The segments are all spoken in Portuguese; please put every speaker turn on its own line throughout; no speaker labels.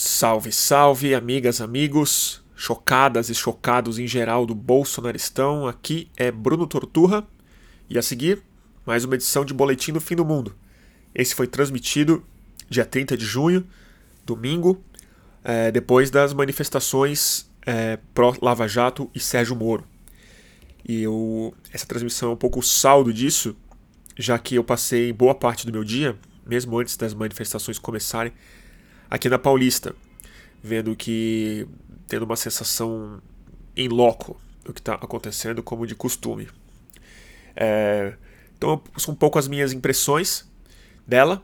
Salve, salve, amigas, amigos, chocadas e chocados em geral do Bolsonaristão. Aqui é Bruno Torturra e a seguir, mais uma edição de Boletim do Fim do Mundo. Esse foi transmitido dia 30 de junho, domingo, é, depois das manifestações é, pró-Lava Jato e Sérgio Moro. E eu, essa transmissão é um pouco o saldo disso, já que eu passei boa parte do meu dia, mesmo antes das manifestações começarem, aqui na Paulista, vendo que tendo uma sensação em loco do que está acontecendo, como de costume. É, então, são um pouco as minhas impressões dela.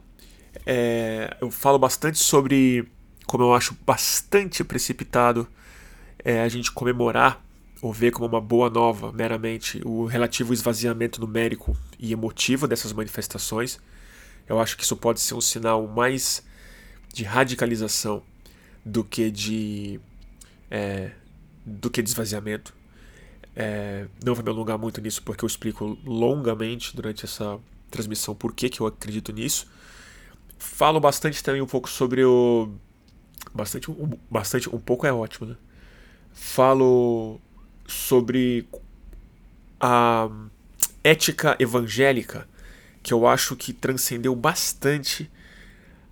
É, eu falo bastante sobre como eu acho bastante precipitado é, a gente comemorar ou ver como uma boa nova, meramente, o relativo esvaziamento numérico e emotivo dessas manifestações. Eu acho que isso pode ser um sinal mais de radicalização do que de é, do que de esvaziamento. É, não vou me alongar muito nisso porque eu explico longamente durante essa transmissão por que, que eu acredito nisso. Falo bastante também um pouco sobre o. Bastante, um, bastante, um pouco é ótimo, né? Falo sobre a ética evangélica que eu acho que transcendeu bastante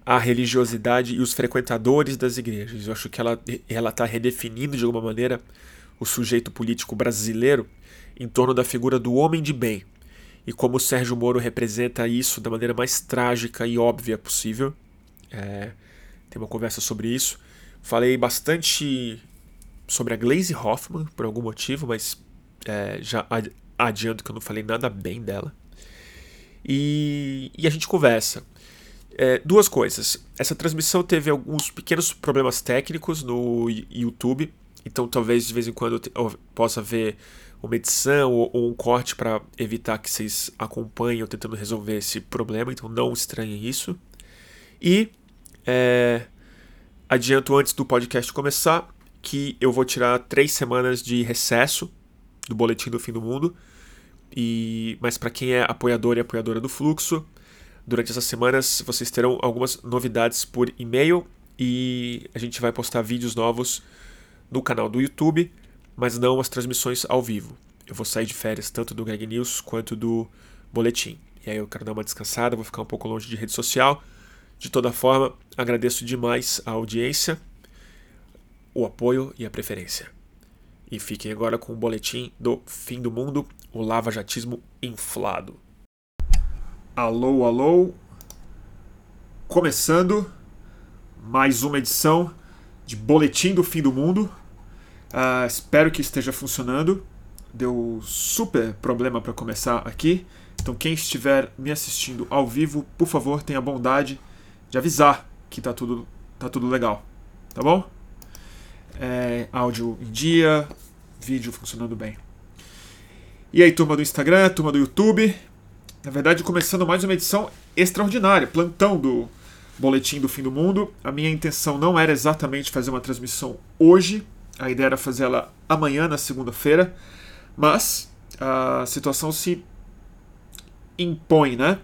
a religiosidade e os frequentadores das igrejas. Eu acho que ela ela está redefinindo de alguma maneira o sujeito político brasileiro em torno da figura do homem de bem e como o Sérgio Moro representa isso da maneira mais trágica e óbvia possível. É, tem uma conversa sobre isso. Falei bastante sobre a Glaze Hoffman por algum motivo, mas é, já adianto que eu não falei nada bem dela. E, e a gente conversa. É, duas coisas. Essa transmissão teve alguns pequenos problemas técnicos no YouTube, então talvez de vez em quando eu possa ver uma edição ou, ou um corte para evitar que vocês acompanhem tentando resolver esse problema, então não estranhem isso. E é, adianto antes do podcast começar que eu vou tirar três semanas de recesso do Boletim do Fim do Mundo. E, mas para quem é apoiador e apoiadora do Fluxo, Durante essas semanas vocês terão algumas novidades por e-mail e a gente vai postar vídeos novos no canal do YouTube, mas não as transmissões ao vivo. Eu vou sair de férias tanto do Greg News quanto do Boletim. E aí eu quero dar uma descansada, vou ficar um pouco longe de rede social. De toda forma, agradeço demais a audiência, o apoio e a preferência. E fiquem agora com o boletim do fim do mundo, o lava-jatismo inflado. Alô, alô. Começando mais uma edição de Boletim do Fim do Mundo. Uh, espero que esteja funcionando. Deu super problema para começar aqui. Então, quem estiver me assistindo ao vivo, por favor, tenha bondade de avisar que tá tudo, tá tudo legal. Tá bom? É, áudio em dia, vídeo funcionando bem. E aí, turma do Instagram, turma do YouTube, na verdade, começando mais uma edição extraordinária, plantão do Boletim do Fim do Mundo. A minha intenção não era exatamente fazer uma transmissão hoje, a ideia era fazê-la amanhã, na segunda-feira, mas a situação se impõe, né?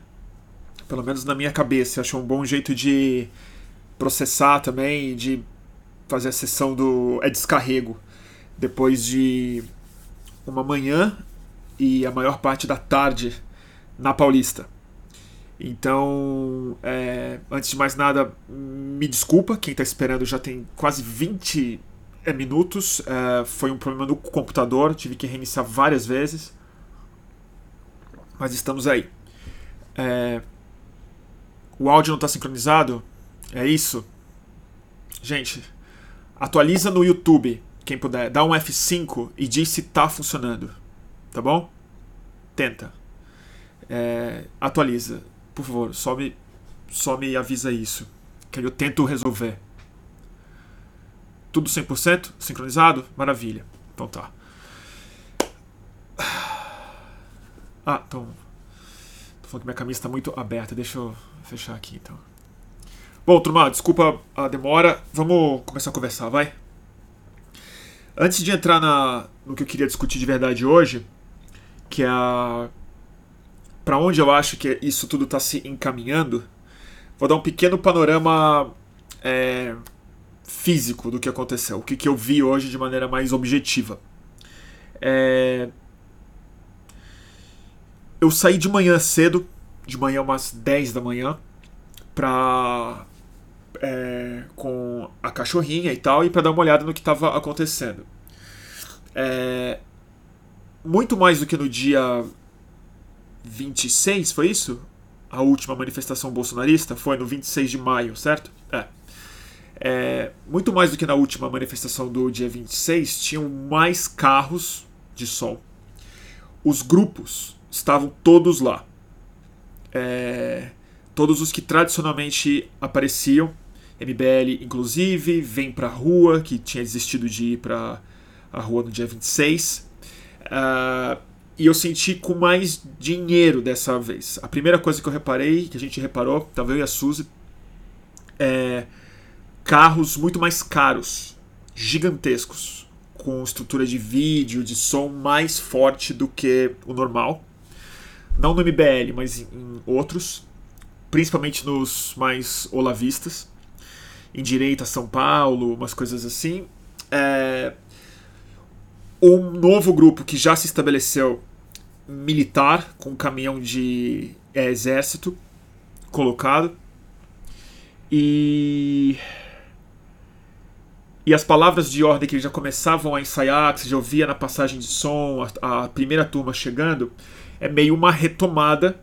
Pelo menos na minha cabeça. Achou um bom jeito de processar também, de fazer a sessão do é descarrego depois de uma manhã e a maior parte da tarde na Paulista. Então, é, antes de mais nada, me desculpa, quem está esperando já tem quase 20 é, minutos. É, foi um problema no computador, tive que reiniciar várias vezes. Mas estamos aí. É, o áudio não está sincronizado? É isso? Gente, atualiza no YouTube, quem puder. Dá um F5 e diz se está funcionando. Tá bom? Tenta é, atualiza. Por favor, só me, só me avisa isso. Que eu tento resolver. Tudo 100%? Sincronizado? Maravilha. Então tá. Ah, então. Tô falando que minha camisa está muito aberta. Deixa eu fechar aqui então. Bom, turma, desculpa a demora. Vamos começar a conversar, vai? Antes de entrar na, no que eu queria discutir de verdade hoje, que é a para onde eu acho que isso tudo está se encaminhando, vou dar um pequeno panorama é, físico do que aconteceu, o que, que eu vi hoje de maneira mais objetiva. É... Eu saí de manhã cedo, de manhã umas 10 da manhã, pra. É, com a cachorrinha e tal, e para dar uma olhada no que estava acontecendo. É, muito mais do que no dia 26, foi isso? A última manifestação bolsonarista foi no 26 de maio, certo? É. é. Muito mais do que na última manifestação do dia 26, tinham mais carros de som. Os grupos estavam todos lá. É, todos os que tradicionalmente apareciam, MBL inclusive, vem pra rua, que tinha desistido de ir pra a rua no dia 26. Uh, e eu senti com mais dinheiro dessa vez. A primeira coisa que eu reparei, que a gente reparou, tava eu e a Suzy, é carros muito mais caros, gigantescos, com estrutura de vídeo, de som mais forte do que o normal. Não no MBL, mas em outros, principalmente nos mais olavistas. Em direita, São Paulo, umas coisas assim. É, um novo grupo que já se estabeleceu militar com um caminhão de é, exército colocado e e as palavras de ordem que eles já começavam a ensaiar, que você já ouvia na passagem de som, a, a primeira turma chegando, é meio uma retomada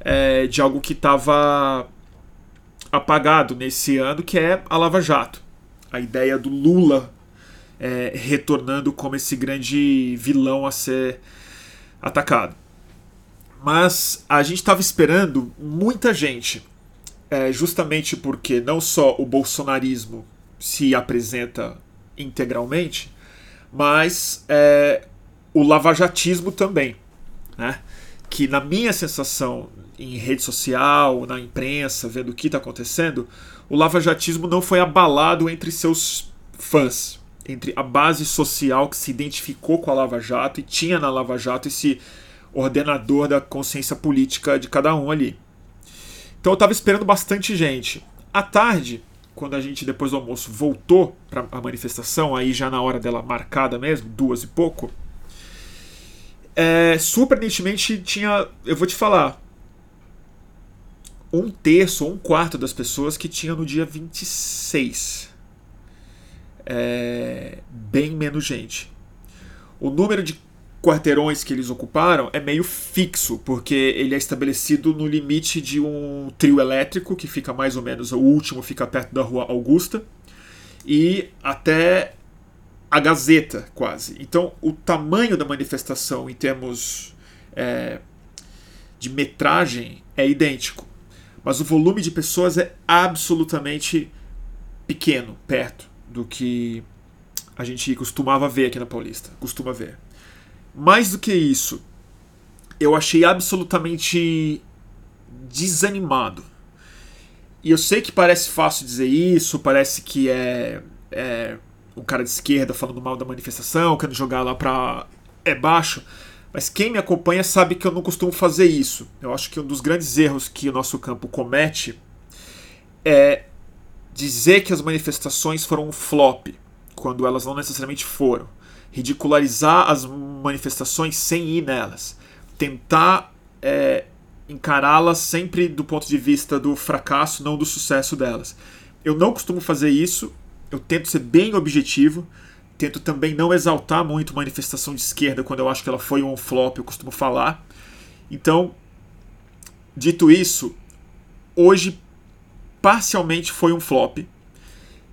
é, de algo que estava apagado nesse ano, que é a Lava Jato. A ideia do Lula é, retornando como esse grande vilão a ser atacado. Mas a gente estava esperando muita gente, é, justamente porque não só o bolsonarismo se apresenta integralmente, mas é, o lavajatismo também. Né? Que, na minha sensação, em rede social, na imprensa, vendo o que está acontecendo, o lavajatismo não foi abalado entre seus fãs entre a base social que se identificou com a Lava Jato e tinha na Lava Jato esse ordenador da consciência política de cada um ali. Então eu estava esperando bastante gente. À tarde, quando a gente depois do almoço voltou para a manifestação, aí já na hora dela marcada mesmo, duas e pouco, é, surpreendentemente tinha, eu vou te falar, um terço ou um quarto das pessoas que tinha no dia 26 é, bem menos gente. O número de quarteirões que eles ocuparam é meio fixo, porque ele é estabelecido no limite de um trio elétrico, que fica mais ou menos, o último fica perto da rua Augusta, e até a Gazeta, quase. Então, o tamanho da manifestação em termos é, de metragem é idêntico, mas o volume de pessoas é absolutamente pequeno, perto do que a gente costumava ver aqui na Paulista. Costuma ver. Mais do que isso, eu achei absolutamente desanimado. E eu sei que parece fácil dizer isso, parece que é, é um cara de esquerda falando mal da manifestação, querendo jogar lá pra é baixo. Mas quem me acompanha sabe que eu não costumo fazer isso. Eu acho que um dos grandes erros que o nosso campo comete é dizer que as manifestações foram um flop, quando elas não necessariamente foram. Ridicularizar as manifestações sem ir nelas. Tentar é, encará-las sempre do ponto de vista do fracasso, não do sucesso delas. Eu não costumo fazer isso, eu tento ser bem objetivo, tento também não exaltar muito manifestação de esquerda quando eu acho que ela foi um flop, eu costumo falar. Então, dito isso, hoje parcialmente foi um flop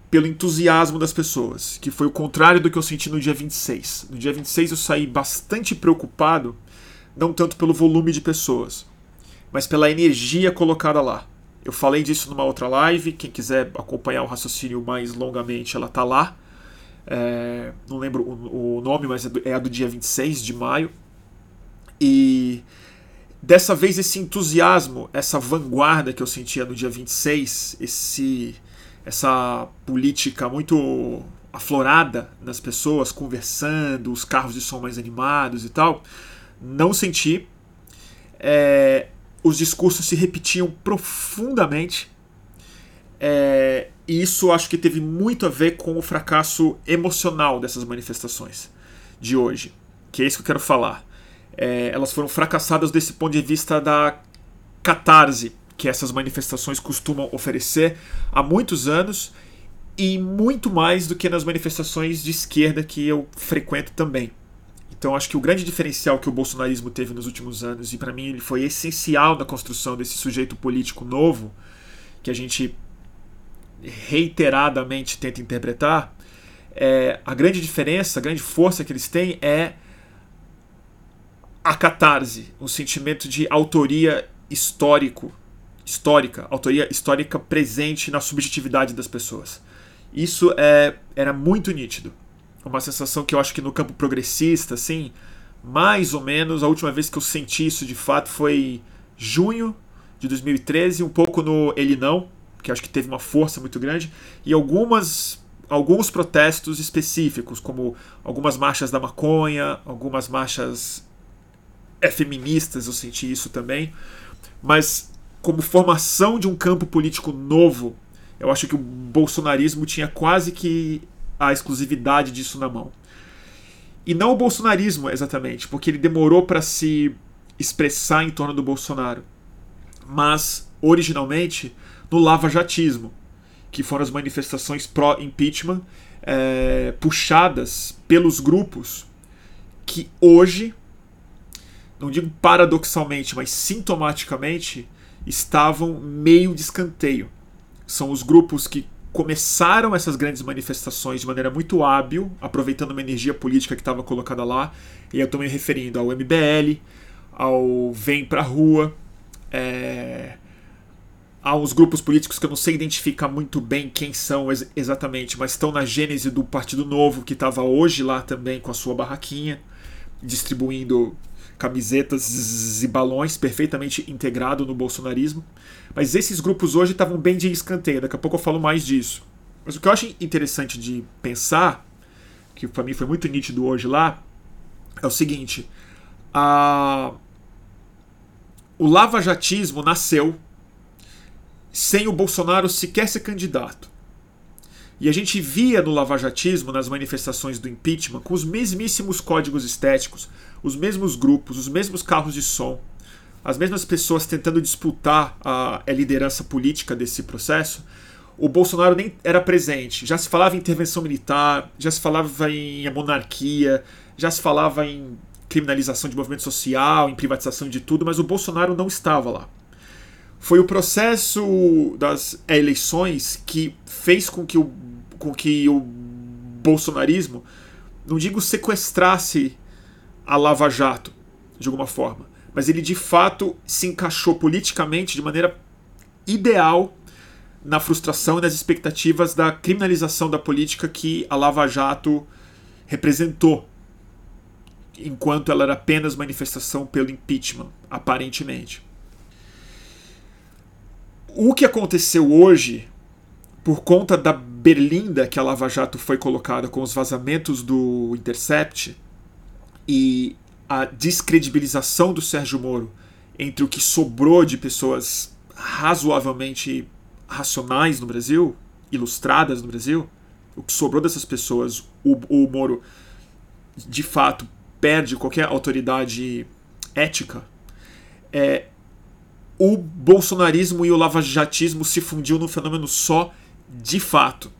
pelo entusiasmo das pessoas, que foi o contrário do que eu senti no dia 26. No dia 26 eu saí bastante preocupado, não tanto pelo volume de pessoas, mas pela energia colocada lá. Eu falei disso numa outra live, quem quiser acompanhar o raciocínio mais longamente, ela tá lá. É, não lembro o, o nome, mas é, do, é a do dia 26 de maio. E Dessa vez, esse entusiasmo, essa vanguarda que eu sentia no dia 26, esse, essa política muito aflorada nas pessoas, conversando, os carros de som mais animados e tal, não senti. É, os discursos se repetiam profundamente. É, E isso acho que teve muito a ver com o fracasso emocional dessas manifestações de hoje, que é isso que eu quero falar. É, elas foram fracassadas desse ponto de vista da catarse que essas manifestações costumam oferecer há muitos anos e muito mais do que nas manifestações de esquerda que eu frequento também. Então acho que o grande diferencial que o bolsonarismo teve nos últimos anos, e para mim ele foi essencial na construção desse sujeito político novo, que a gente reiteradamente tenta interpretar, é, a grande diferença, a grande força que eles têm é a catarse, um sentimento de autoria histórico, histórica, autoria histórica presente na subjetividade das pessoas. Isso é, era muito nítido. Uma sensação que eu acho que no campo progressista, assim, mais ou menos, a última vez que eu senti isso de fato foi junho de 2013, um pouco no Ele Não, que acho que teve uma força muito grande, e algumas alguns protestos específicos, como algumas marchas da maconha, algumas marchas é, feministas, eu senti isso também. Mas como formação de um campo político novo, eu acho que o bolsonarismo tinha quase que a exclusividade disso na mão. E não o bolsonarismo exatamente, porque ele demorou para se expressar em torno do Bolsonaro, mas originalmente no lava-jatismo, que foram as manifestações pró-impeachment é, puxadas pelos grupos que hoje, não digo paradoxalmente, mas sintomaticamente, estavam meio de escanteio. São os grupos que começaram essas grandes manifestações de maneira muito hábil, aproveitando uma energia política que estava colocada lá, e eu estou me referindo ao MBL, ao Vem Pra Rua, é, uns grupos políticos que eu não sei identificar muito bem quem são ex exatamente, mas estão na gênese do Partido Novo, que estava hoje lá também com a sua barraquinha, distribuindo camisetas e balões, perfeitamente integrado no bolsonarismo. Mas esses grupos hoje estavam bem de escanteio, daqui a pouco eu falo mais disso. Mas o que eu acho interessante de pensar, que para mim foi muito nítido hoje lá, é o seguinte: a... o lavajatismo nasceu sem o Bolsonaro sequer ser candidato. E a gente via no lavajatismo, nas manifestações do impeachment, com os mesmíssimos códigos estéticos, os mesmos grupos, os mesmos carros de som, as mesmas pessoas tentando disputar a, a liderança política desse processo. O Bolsonaro nem era presente. Já se falava em intervenção militar, já se falava em monarquia, já se falava em criminalização de movimento social, em privatização de tudo, mas o Bolsonaro não estava lá. Foi o processo das eleições que fez com que o, que o bolsonarismo, não digo sequestrasse a Lava Jato, de alguma forma, mas ele de fato se encaixou politicamente de maneira ideal na frustração e nas expectativas da criminalização da política que a Lava Jato representou, enquanto ela era apenas manifestação pelo impeachment, aparentemente. O que aconteceu hoje, por conta da berlinda que a Lava Jato foi colocada com os vazamentos do Intercept e a descredibilização do Sérgio Moro entre o que sobrou de pessoas razoavelmente racionais no Brasil, ilustradas no Brasil, o que sobrou dessas pessoas, o, o Moro de fato perde qualquer autoridade ética, é, o bolsonarismo e o lavajatismo se fundiu num fenômeno só de fato.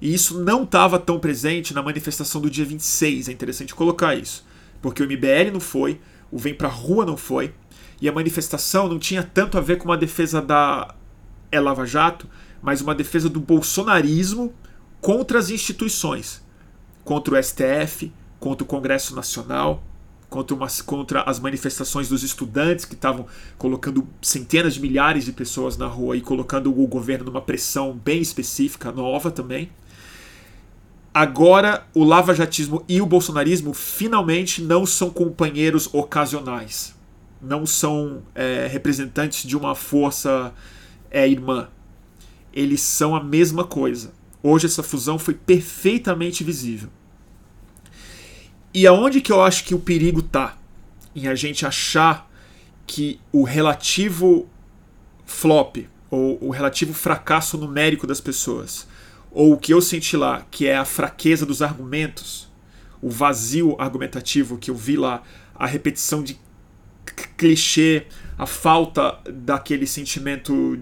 E isso não estava tão presente na manifestação do dia 26, é interessante colocar isso. Porque o MBL não foi, o Vem Pra Rua não foi, e a manifestação não tinha tanto a ver com uma defesa da é Lava Jato, mas uma defesa do bolsonarismo contra as instituições, contra o STF, contra o Congresso Nacional, contra, uma, contra as manifestações dos estudantes que estavam colocando centenas de milhares de pessoas na rua e colocando o governo numa pressão bem específica, nova também. Agora, o lavajatismo e o bolsonarismo finalmente não são companheiros ocasionais. Não são é, representantes de uma força é, irmã. Eles são a mesma coisa. Hoje essa fusão foi perfeitamente visível. E aonde que eu acho que o perigo tá? Em a gente achar que o relativo flop, ou o relativo fracasso numérico das pessoas, ou o que eu senti lá, que é a fraqueza dos argumentos, o vazio argumentativo que eu vi lá, a repetição de clichê, a falta daquele sentimento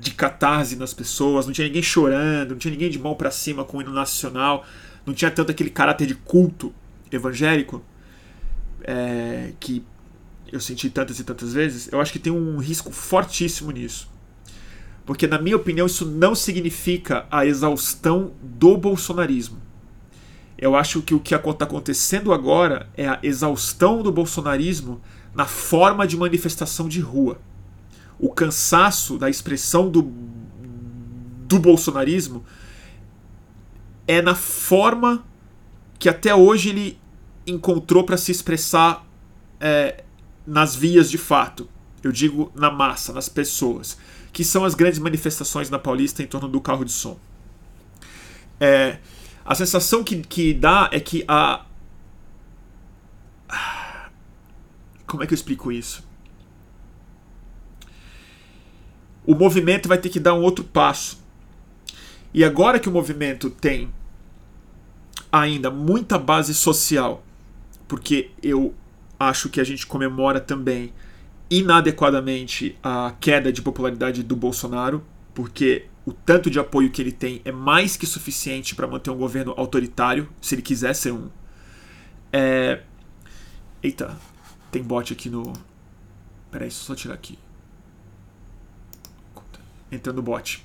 de catarse nas pessoas, não tinha ninguém chorando, não tinha ninguém de mão para cima com o hino nacional, não tinha tanto aquele caráter de culto evangélico é, que eu senti tantas e tantas vezes. Eu acho que tem um risco fortíssimo nisso. Porque, na minha opinião, isso não significa a exaustão do bolsonarismo. Eu acho que o que está acontecendo agora é a exaustão do bolsonarismo na forma de manifestação de rua. O cansaço da expressão do, do bolsonarismo é na forma que até hoje ele encontrou para se expressar é, nas vias de fato. Eu digo na massa, nas pessoas, que são as grandes manifestações na Paulista em torno do carro de som. É, a sensação que, que dá é que a. Como é que eu explico isso? O movimento vai ter que dar um outro passo. E agora que o movimento tem ainda muita base social, porque eu acho que a gente comemora também inadequadamente a queda de popularidade do Bolsonaro, porque o tanto de apoio que ele tem é mais que suficiente para manter um governo autoritário, se ele quiser ser um. É... Eita, tem bot aqui no. Peraí, só tirar aqui. Entrando bot.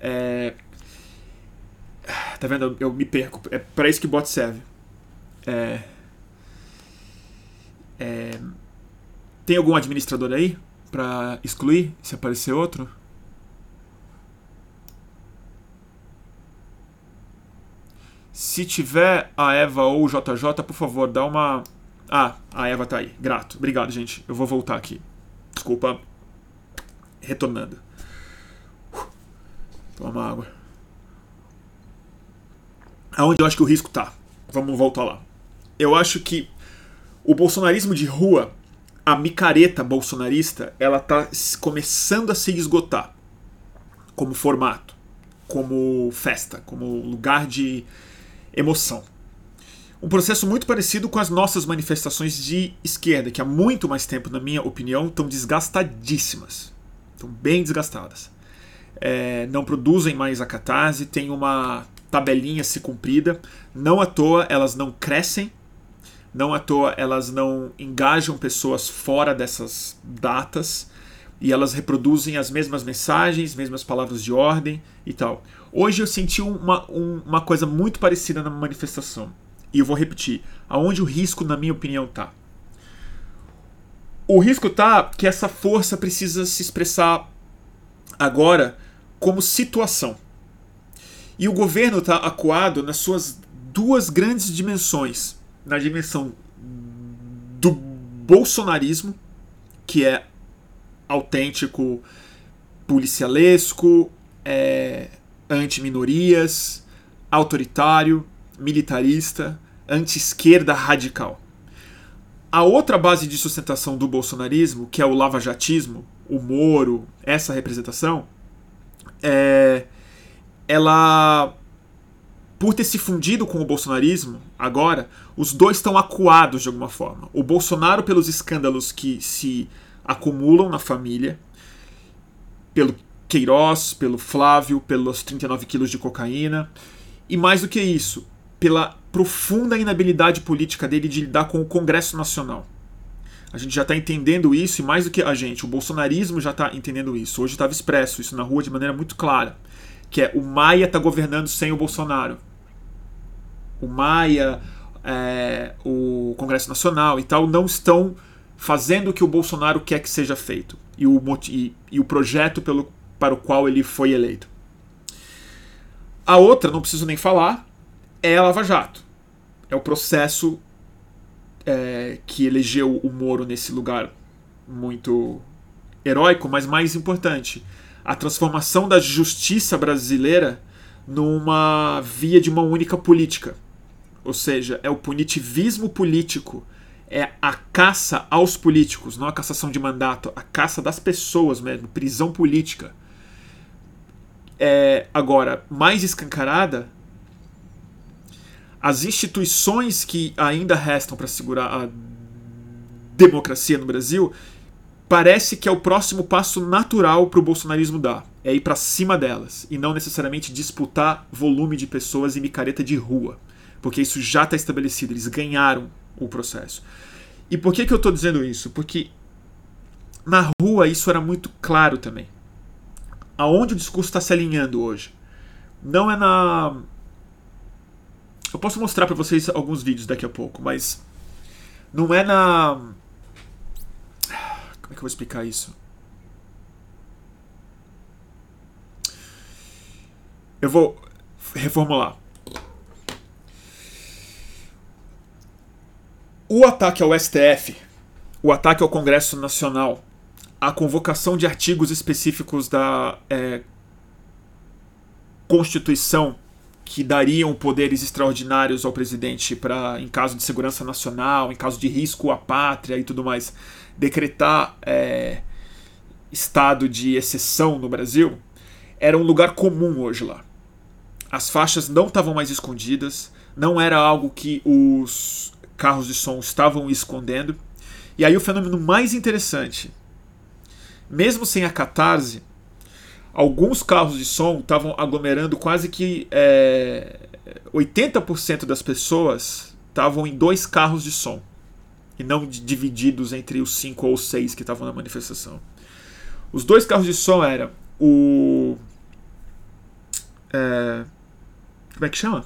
É... Tá vendo? Eu, eu me perco. É para isso que bot serve. É... É... Tem algum administrador aí para excluir se aparecer outro? Se tiver a Eva ou o JJ, por favor, dá uma. Ah, a Eva tá aí. Grato. Obrigado, gente. Eu vou voltar aqui. Desculpa. Retornando. Toma água. Aonde eu acho que o risco tá? Vamos voltar lá. Eu acho que o bolsonarismo de rua, a micareta bolsonarista, ela tá começando a se esgotar como formato, como festa, como lugar de emoção. Um processo muito parecido com as nossas manifestações de esquerda, que há muito mais tempo, na minha opinião, estão desgastadíssimas. Estão bem desgastadas. É, não produzem mais a catarse, tem uma tabelinha se cumprida. Não à toa elas não crescem, não à toa elas não engajam pessoas fora dessas datas e elas reproduzem as mesmas mensagens, mesmas palavras de ordem e tal. Hoje eu senti uma, uma coisa muito parecida na manifestação. E eu vou repetir. Aonde o risco, na minha opinião, tá? O risco tá que essa força precisa se expressar agora como situação. E o governo está acuado nas suas duas grandes dimensões. Na dimensão do bolsonarismo, que é autêntico, policialesco, é, anti-minorias, autoritário, militarista, anti-esquerda radical. A outra base de sustentação do bolsonarismo, que é o lavajatismo, o Moro, essa representação, é, ela, por ter se fundido com o bolsonarismo, agora, os dois estão acuados de alguma forma. O Bolsonaro pelos escândalos que se acumulam na família, pelo Queiroz, pelo Flávio, pelos 39 quilos de cocaína. E mais do que isso, pela profunda inabilidade política dele de lidar com o Congresso Nacional. A gente já está entendendo isso, e mais do que a gente, o bolsonarismo já está entendendo isso. Hoje estava expresso isso na rua de maneira muito clara. Que é o Maia está governando sem o Bolsonaro. O Maia, é, o Congresso Nacional e tal não estão fazendo o que o Bolsonaro quer que seja feito. E o, e, e o projeto pelo para o qual ele foi eleito. A outra, não preciso nem falar, é a Lava Jato. É o processo é, que elegeu o Moro nesse lugar muito heróico, mas mais importante, a transformação da justiça brasileira numa via de uma única política. Ou seja, é o punitivismo político é a caça aos políticos, não a cassação de mandato, a caça das pessoas mesmo, prisão política. É, agora, mais escancarada, as instituições que ainda restam para segurar a democracia no Brasil, parece que é o próximo passo natural para o bolsonarismo dar. É ir para cima delas e não necessariamente disputar volume de pessoas e micareta de rua, porque isso já está estabelecido, eles ganharam o processo. E por que, que eu estou dizendo isso? Porque na rua isso era muito claro também. Aonde o discurso está se alinhando hoje? Não é na. Eu posso mostrar para vocês alguns vídeos daqui a pouco, mas não é na. Que eu vou explicar isso? Eu vou reformular. O ataque ao STF, o ataque ao Congresso Nacional, a convocação de artigos específicos da é, Constituição que dariam poderes extraordinários ao presidente para, em caso de segurança nacional, em caso de risco à pátria e tudo mais, decretar é, estado de exceção no Brasil, era um lugar comum hoje lá. As faixas não estavam mais escondidas, não era algo que os carros de som estavam escondendo. E aí o fenômeno mais interessante, mesmo sem a catarse, alguns carros de som estavam aglomerando quase que é, 80% das pessoas estavam em dois carros de som e não divididos entre os cinco ou seis que estavam na manifestação. Os dois carros de som eram o é, como é que chama?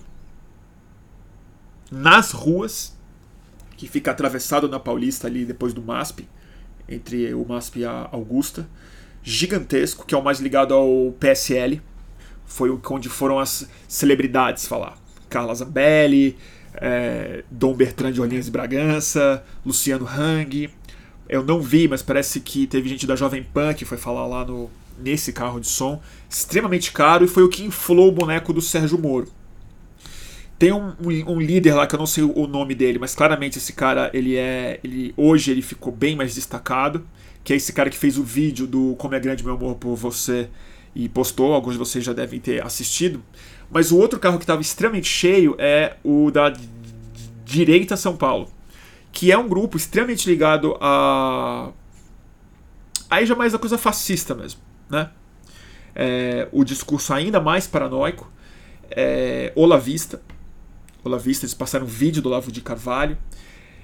Nas ruas que fica atravessado na Paulista ali depois do MASP, entre o MASP e a Augusta. Gigantesco, que é o mais ligado ao PSL. Foi onde foram as celebridades falar. Carla Zambelli, é, Dom Bertrand de Orleans e Bragança, Luciano Hang. Eu não vi, mas parece que teve gente da Jovem Pan que foi falar lá no, nesse carro de som. Extremamente caro e foi o que inflou o boneco do Sérgio Moro. Tem um, um, líder lá que eu não sei o nome dele, mas claramente esse cara, ele é. Ele, hoje ele ficou bem mais destacado. Que é esse cara que fez o vídeo do Como é Grande Meu Amor por Você e postou, alguns de vocês já devem ter assistido. Mas o outro carro que estava extremamente cheio é o da Direita São Paulo, que é um grupo extremamente ligado a. Aí já mais a coisa fascista mesmo, né? É, o discurso ainda mais paranoico, é, olavista, Olavista, eles passaram um vídeo do Olavo de Carvalho,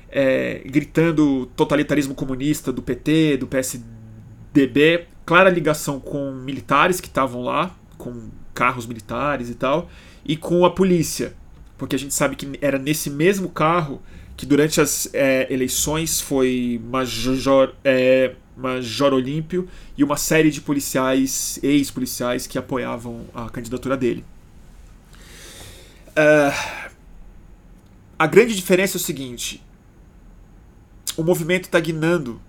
é, gritando totalitarismo comunista do PT, do PSDB, clara ligação com militares que estavam lá, com carros militares e tal, e com a polícia, porque a gente sabe que era nesse mesmo carro que durante as é, eleições foi Major, é, Major Olímpio e uma série de policiais, ex-policiais, que apoiavam a candidatura dele. Uh, a grande diferença é o seguinte: o movimento está guinando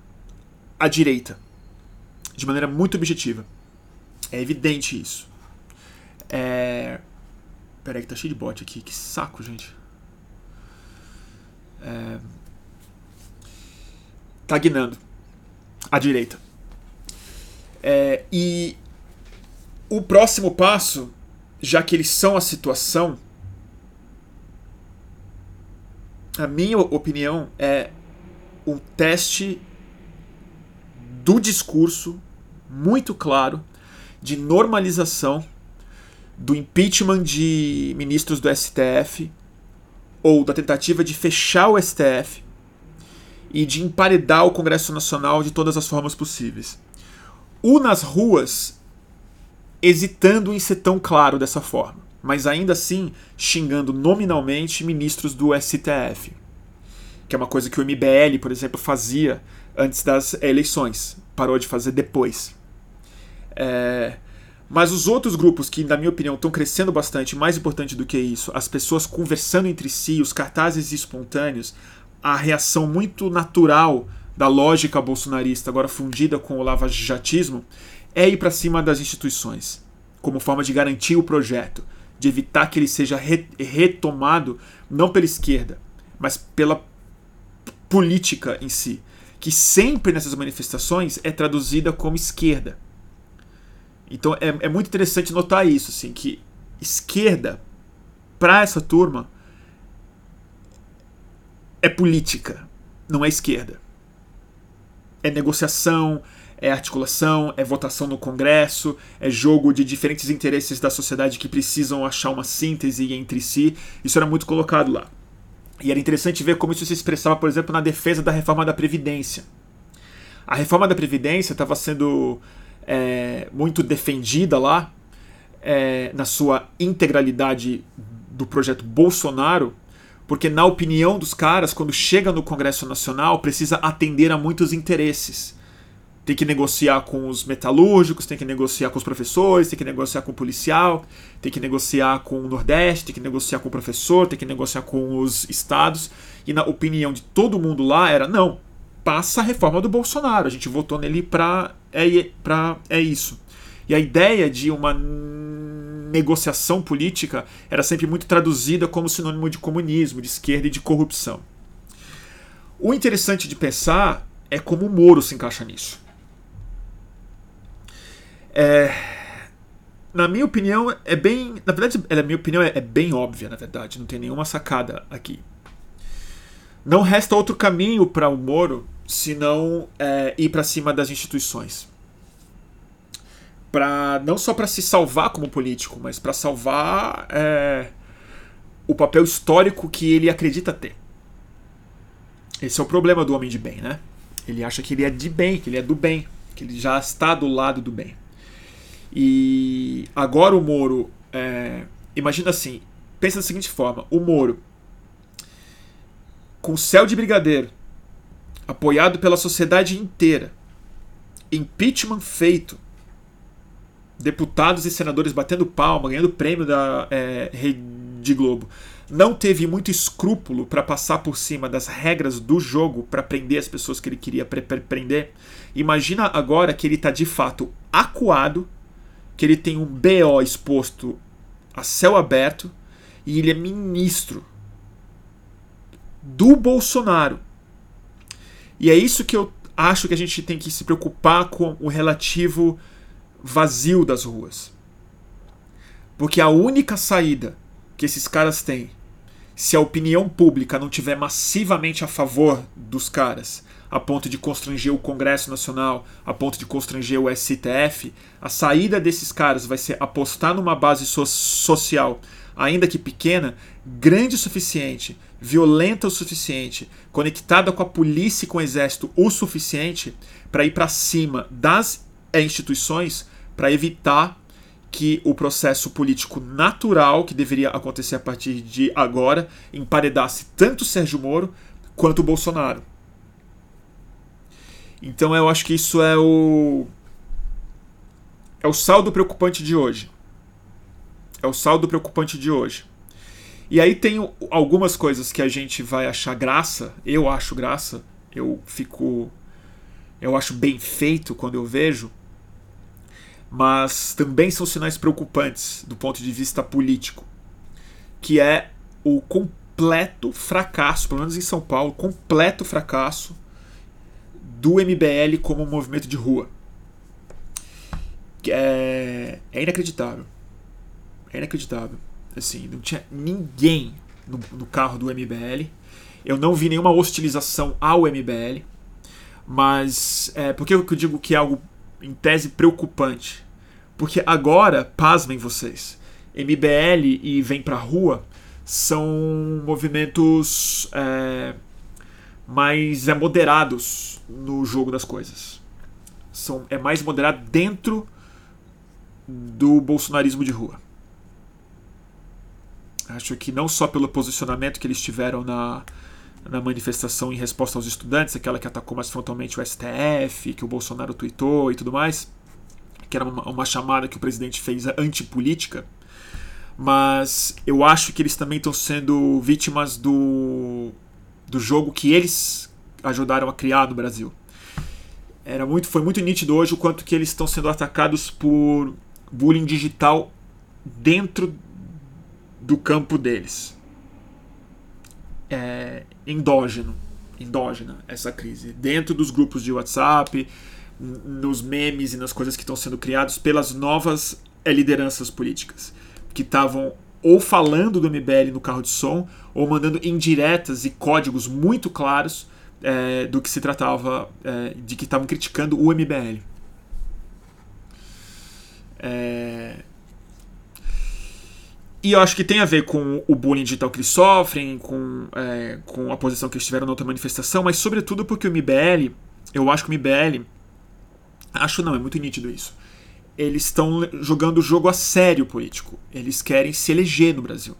à direita de maneira muito objetiva. É evidente isso. É... Peraí que tá cheio de bot aqui. Que saco, gente. É... Tá guinando à direita. É... E o próximo passo, já que eles são a situação, a minha opinião, é um teste do discurso muito claro de normalização do impeachment de ministros do STF ou da tentativa de fechar o STF e de emparedar o Congresso Nacional de todas as formas possíveis. O nas ruas hesitando em ser tão claro dessa forma mas ainda assim xingando nominalmente ministros do STF, que é uma coisa que o MBL, por exemplo, fazia antes das eleições, parou de fazer depois. É... Mas os outros grupos que, na minha opinião, estão crescendo bastante, mais importante do que isso, as pessoas conversando entre si, os cartazes espontâneos, a reação muito natural da lógica bolsonarista, agora fundida com o lavajatismo, é ir para cima das instituições, como forma de garantir o projeto, de evitar que ele seja re retomado não pela esquerda, mas pela política em si, que sempre nessas manifestações é traduzida como esquerda. Então é, é muito interessante notar isso, assim, que esquerda, para essa turma, é política, não é esquerda. É negociação, é articulação, é votação no Congresso, é jogo de diferentes interesses da sociedade que precisam achar uma síntese entre si. Isso era muito colocado lá. E era interessante ver como isso se expressava, por exemplo, na defesa da reforma da Previdência. A reforma da Previdência estava sendo é, muito defendida lá, é, na sua integralidade do projeto Bolsonaro, porque, na opinião dos caras, quando chega no Congresso Nacional, precisa atender a muitos interesses tem que negociar com os metalúrgicos, tem que negociar com os professores, tem que negociar com o policial, tem que negociar com o Nordeste, tem que negociar com o professor, tem que negociar com os estados. E na opinião de todo mundo lá era: não, passa a reforma do Bolsonaro, a gente votou nele para é, pra, é isso. E a ideia de uma negociação política era sempre muito traduzida como sinônimo de comunismo, de esquerda e de corrupção. O interessante de pensar é como o Moro se encaixa nisso. É, na minha opinião, é bem. Na verdade, na minha opinião, é, é bem óbvia, na verdade. Não tem nenhuma sacada aqui. Não resta outro caminho para o Moro senão é, ir para cima das instituições. Pra, não só para se salvar como político, mas para salvar é, o papel histórico que ele acredita ter. Esse é o problema do homem de bem, né? Ele acha que ele é de bem, que ele é do bem, que ele já está do lado do bem. E agora o Moro. É, imagina assim: pensa da seguinte forma: o Moro, com céu de brigadeiro, apoiado pela sociedade inteira, impeachment feito, deputados e senadores batendo palma, ganhando prêmio da é, Rede Globo, não teve muito escrúpulo para passar por cima das regras do jogo para prender as pessoas que ele queria prender. Imagina agora que ele está de fato acuado que ele tem um BO exposto a céu aberto e ele é ministro do Bolsonaro. E é isso que eu acho que a gente tem que se preocupar com o relativo vazio das ruas. Porque a única saída que esses caras têm, se a opinião pública não tiver massivamente a favor dos caras, a ponto de constranger o Congresso Nacional, a ponto de constranger o STF, a saída desses caras vai ser apostar numa base so social, ainda que pequena, grande o suficiente, violenta o suficiente, conectada com a polícia e com o exército o suficiente para ir para cima das instituições para evitar que o processo político natural que deveria acontecer a partir de agora emparedasse tanto Sérgio Moro quanto o Bolsonaro. Então eu acho que isso é o. É o saldo preocupante de hoje. É o saldo preocupante de hoje. E aí tem algumas coisas que a gente vai achar graça, eu acho graça, eu fico. Eu acho bem feito quando eu vejo, mas também são sinais preocupantes do ponto de vista político, que é o completo fracasso, pelo menos em São Paulo, completo fracasso do MBL como um movimento de rua. É, é inacreditável. É inacreditável. Assim, não tinha ninguém no, no carro do MBL. Eu não vi nenhuma hostilização ao MBL. Mas é, por que eu digo que é algo em tese preocupante? Porque agora, pasmem vocês, MBL e Vem Pra Rua são movimentos é, mais é, moderados no jogo das coisas. São, é mais moderado dentro do bolsonarismo de rua. Acho que não só pelo posicionamento que eles tiveram na, na manifestação em resposta aos estudantes, aquela que atacou mais frontalmente o STF, que o Bolsonaro tweetou e tudo mais, que era uma, uma chamada que o presidente fez antipolítica, mas eu acho que eles também estão sendo vítimas do do jogo que eles ajudaram a criar no Brasil. Era muito, foi muito nítido hoje o quanto que eles estão sendo atacados por bullying digital dentro do campo deles. É endógeno. endógena essa crise. Dentro dos grupos de WhatsApp, nos memes e nas coisas que estão sendo criados pelas novas eh, lideranças políticas, que estavam ou falando do MBL no carro de som, ou mandando indiretas e códigos muito claros é, do que se tratava, é, de que estavam criticando o MBL. É... E eu acho que tem a ver com o bullying digital que eles sofrem, com, é, com a posição que eles tiveram na outra manifestação, mas sobretudo porque o MBL, eu acho que o MBL, acho não, é muito nítido isso. Eles estão jogando o jogo a sério político. Eles querem se eleger no Brasil.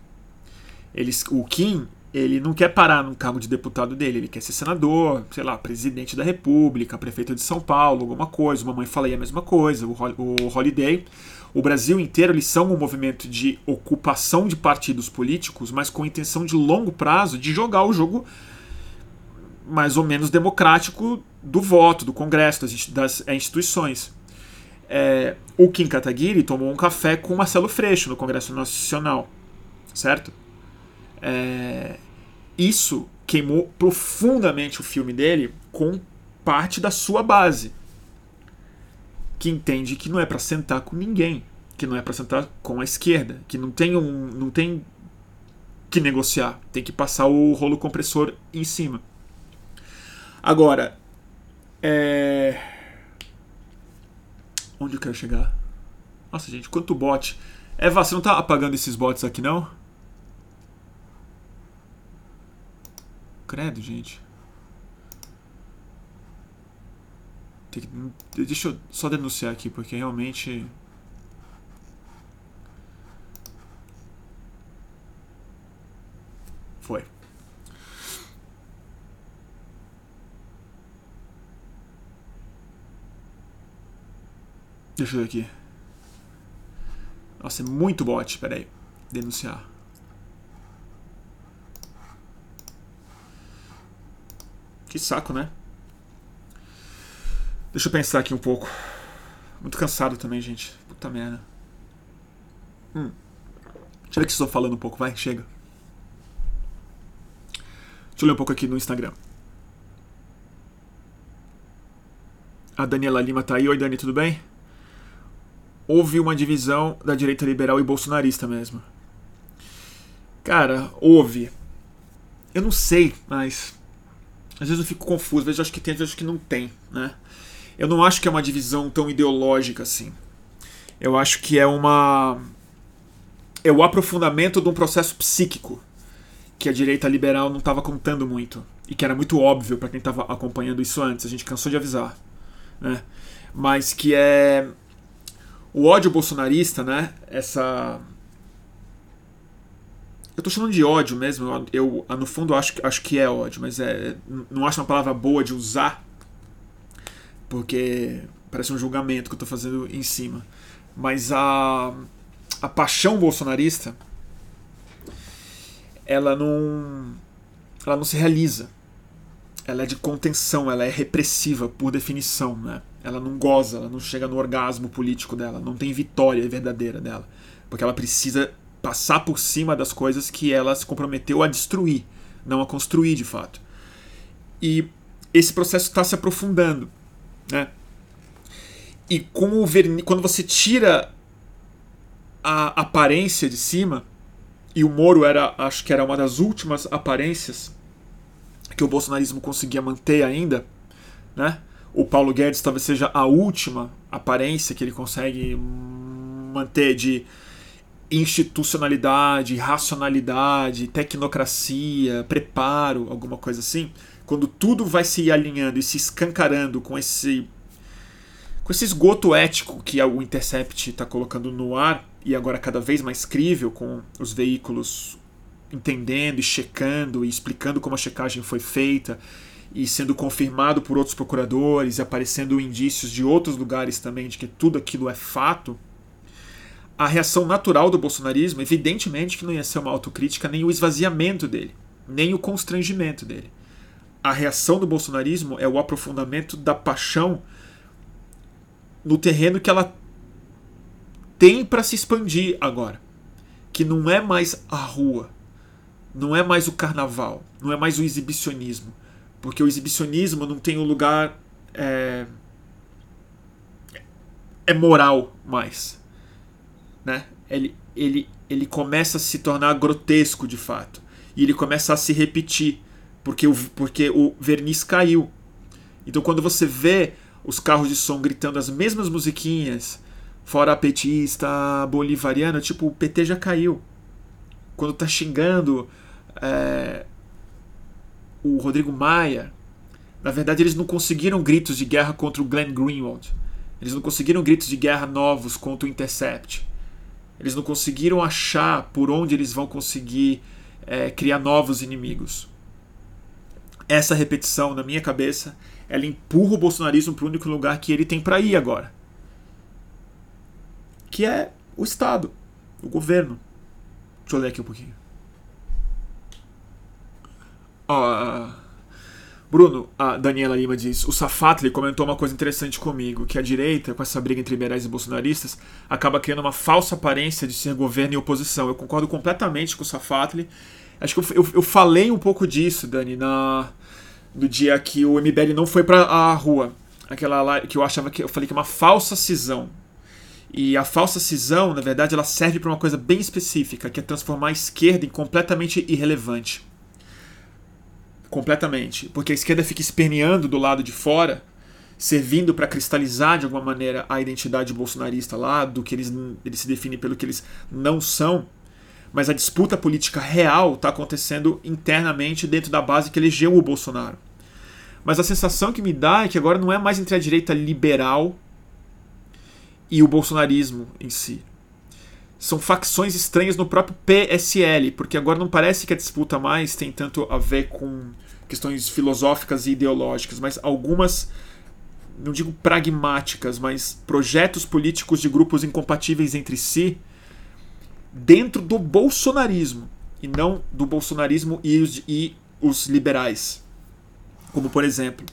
Eles, o Kim, ele não quer parar no cargo de deputado dele, ele quer ser senador, sei lá, presidente da República, prefeito de São Paulo, alguma coisa. Uma mãe fala aí a mesma coisa, o, o Holiday. O Brasil inteiro eles são um movimento de ocupação de partidos políticos, mas com intenção de longo prazo de jogar o jogo mais ou menos democrático do voto, do Congresso, das, é, instituições. É, o Kim Kataguiri tomou um café com Marcelo Freixo no Congresso Nacional, certo? É, isso queimou profundamente o filme dele com parte da sua base, que entende que não é para sentar com ninguém, que não é para sentar com a esquerda, que não tem um, não tem que negociar, tem que passar o rolo compressor em cima. Agora, é... onde eu quero chegar? Nossa, gente, quanto bot. É, você não tá apagando esses bots aqui não? Credo, gente. Que... Deixa eu só denunciar aqui, porque realmente. Foi. Deixa eu ver aqui. Nossa, é muito bot. Pera aí. Denunciar. Que saco, né? Deixa eu pensar aqui um pouco. Muito cansado também, gente. Puta merda. Hum. Deixa eu ver que estou falando um pouco, vai, chega. Deixa eu ler um pouco aqui no Instagram. A Daniela Lima tá aí. Oi, Dani, tudo bem? Houve uma divisão da direita liberal e bolsonarista mesmo. Cara, houve. Eu não sei, mas às vezes eu fico confuso, às vezes eu acho que tem, às vezes eu acho que não tem, né? Eu não acho que é uma divisão tão ideológica assim. Eu acho que é uma é o aprofundamento de um processo psíquico que a direita liberal não estava contando muito e que era muito óbvio para quem estava acompanhando isso antes. A gente cansou de avisar, né? Mas que é o ódio bolsonarista, né? Essa eu tô chamando de ódio mesmo, eu, eu no fundo acho, acho que é ódio, mas é, não acho uma palavra boa de usar, porque parece um julgamento que eu tô fazendo em cima. Mas a, a paixão bolsonarista, ela não, ela não se realiza. Ela é de contenção, ela é repressiva por definição, né? Ela não goza, ela não chega no orgasmo político dela, não tem vitória verdadeira dela, porque ela precisa passar por cima das coisas que ela se comprometeu a destruir, não a construir de fato. E esse processo está se aprofundando, né? E com o verni... quando você tira a aparência de cima, e o Moro era, acho que era uma das últimas aparências que o bolsonarismo conseguia manter ainda, né? O Paulo Guedes talvez seja a última aparência que ele consegue manter de institucionalidade, racionalidade, tecnocracia, preparo, alguma coisa assim, quando tudo vai se alinhando e se escancarando com esse com esse esgoto ético que o Intercept está colocando no ar e agora cada vez mais crível com os veículos entendendo e checando e explicando como a checagem foi feita e sendo confirmado por outros procuradores e aparecendo indícios de outros lugares também de que tudo aquilo é fato a reação natural do bolsonarismo, evidentemente que não ia ser uma autocrítica nem o esvaziamento dele, nem o constrangimento dele. A reação do bolsonarismo é o aprofundamento da paixão no terreno que ela tem para se expandir agora, que não é mais a rua, não é mais o carnaval, não é mais o exibicionismo, Porque o exibicionismo não tem um lugar. É, é moral mais. Né? Ele, ele, ele começa a se tornar grotesco de fato. E ele começa a se repetir. Porque o, porque o verniz caiu. Então quando você vê os carros de som gritando as mesmas musiquinhas, fora petista bolivariana, tipo, o PT já caiu. Quando tá xingando é, o Rodrigo Maia, na verdade eles não conseguiram gritos de guerra contra o Glenn Greenwald. Eles não conseguiram gritos de guerra novos contra o Intercept. Eles não conseguiram achar por onde eles vão conseguir é, criar novos inimigos. Essa repetição, na minha cabeça, ela empurra o bolsonarismo para o único lugar que ele tem para ir agora. Que é o Estado, o governo. Deixa eu ler aqui um pouquinho. Ó, Bruno, a Daniela Lima diz: o Safatli comentou uma coisa interessante comigo, que a direita, com essa briga entre liberais e bolsonaristas, acaba criando uma falsa aparência de ser governo e oposição. Eu concordo completamente com o Safatli. Acho que eu, eu, eu falei um pouco disso, Dani, na, no dia que o MBL não foi para a rua. Aquela lá que eu achava que eu falei que é uma falsa cisão. E a falsa cisão, na verdade, ela serve para uma coisa bem específica, que é transformar a esquerda em completamente irrelevante completamente, porque a esquerda fica esperneando do lado de fora, servindo para cristalizar de alguma maneira a identidade bolsonarista lá, do que eles, eles se definem pelo que eles não são, mas a disputa política real está acontecendo internamente dentro da base que elegeu o Bolsonaro. Mas a sensação que me dá é que agora não é mais entre a direita liberal e o bolsonarismo em si. São facções estranhas no próprio PSL, porque agora não parece que a disputa mais tem tanto a ver com questões filosóficas e ideológicas, mas algumas, não digo pragmáticas, mas projetos políticos de grupos incompatíveis entre si dentro do bolsonarismo e não do bolsonarismo e os, e os liberais. Como, por exemplo,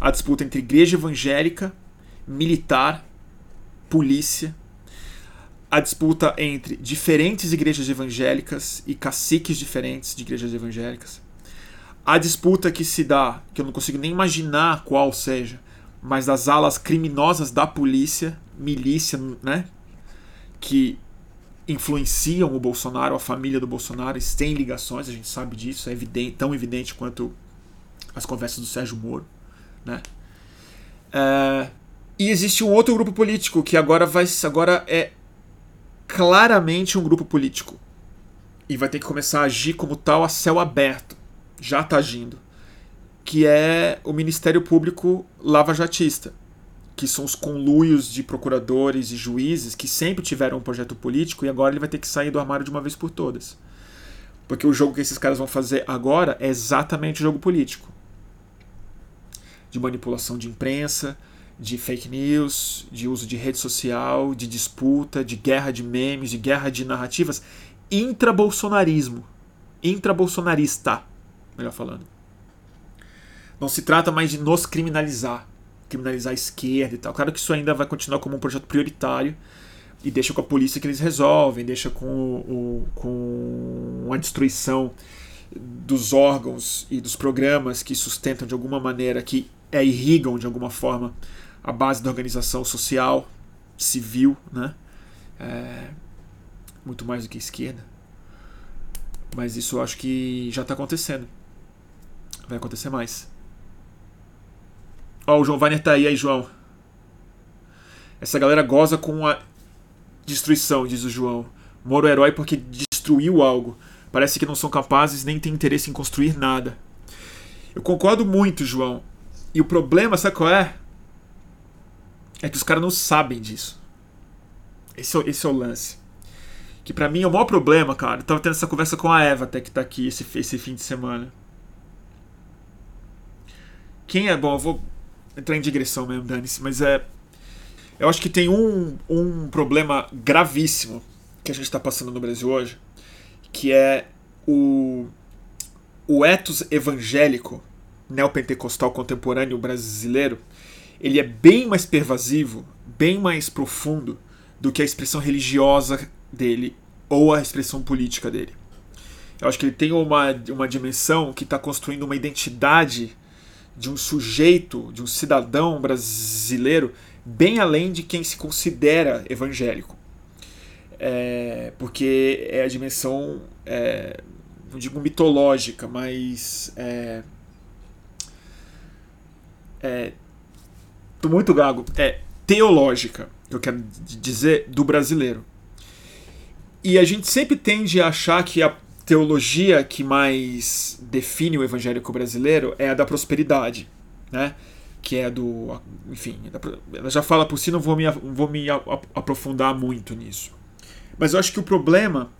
a disputa entre igreja evangélica, militar, polícia, a disputa entre diferentes igrejas evangélicas e caciques diferentes de igrejas evangélicas, a disputa que se dá, que eu não consigo nem imaginar qual seja, mas das alas criminosas da polícia, milícia, né? Que influenciam o Bolsonaro, a família do Bolsonaro, eles têm ligações, a gente sabe disso, é evidente, tão evidente quanto as conversas do Sérgio Moro, né? É, e existe um outro grupo político que agora vai agora é claramente um grupo político e vai ter que começar a agir como tal a céu aberto já está agindo, que é o Ministério Público Lava-Jatista, que são os conluios de procuradores e juízes que sempre tiveram um projeto político e agora ele vai ter que sair do armário de uma vez por todas. Porque o jogo que esses caras vão fazer agora é exatamente o jogo político. De manipulação de imprensa, de fake news, de uso de rede social, de disputa, de guerra de memes, de guerra de narrativas, intra-bolsonarismo, intra-bolsonarista melhor falando. Não se trata mais de nos criminalizar, criminalizar a esquerda e tal. Claro que isso ainda vai continuar como um projeto prioritário e deixa com a polícia que eles resolvem, deixa com, o, com a destruição dos órgãos e dos programas que sustentam de alguma maneira, que é, irrigam de alguma forma a base da organização social, civil, né? É, muito mais do que esquerda. Mas isso eu acho que já está acontecendo. Vai acontecer mais. Ó, o João Weiner tá aí, aí, João. Essa galera goza com a destruição, diz o João. Moro é herói porque destruiu algo. Parece que não são capazes nem têm interesse em construir nada. Eu concordo muito, João. E o problema, sabe qual é? É que os caras não sabem disso. Esse é, esse é o lance. Que para mim é o maior problema, cara. Eu tava tendo essa conversa com a Eva até que tá aqui esse, esse fim de semana. Quem é bom, eu vou entrar em digressão mesmo, dane-se, mas é. Eu acho que tem um, um problema gravíssimo que a gente está passando no Brasil hoje, que é o, o ethos evangélico neopentecostal contemporâneo brasileiro. Ele é bem mais pervasivo, bem mais profundo do que a expressão religiosa dele ou a expressão política dele. Eu acho que ele tem uma, uma dimensão que está construindo uma identidade de um sujeito, de um cidadão brasileiro, bem além de quem se considera evangélico. É, porque é a dimensão, é, não digo mitológica, mas. É, é, tô muito gago. É teológica, eu quero dizer, do brasileiro. E a gente sempre tende a achar que a teologia que mais define o evangélico brasileiro é a da prosperidade, né? Que é do. Enfim, ela já fala por si, não vou me, vou me aprofundar muito nisso. Mas eu acho que o problema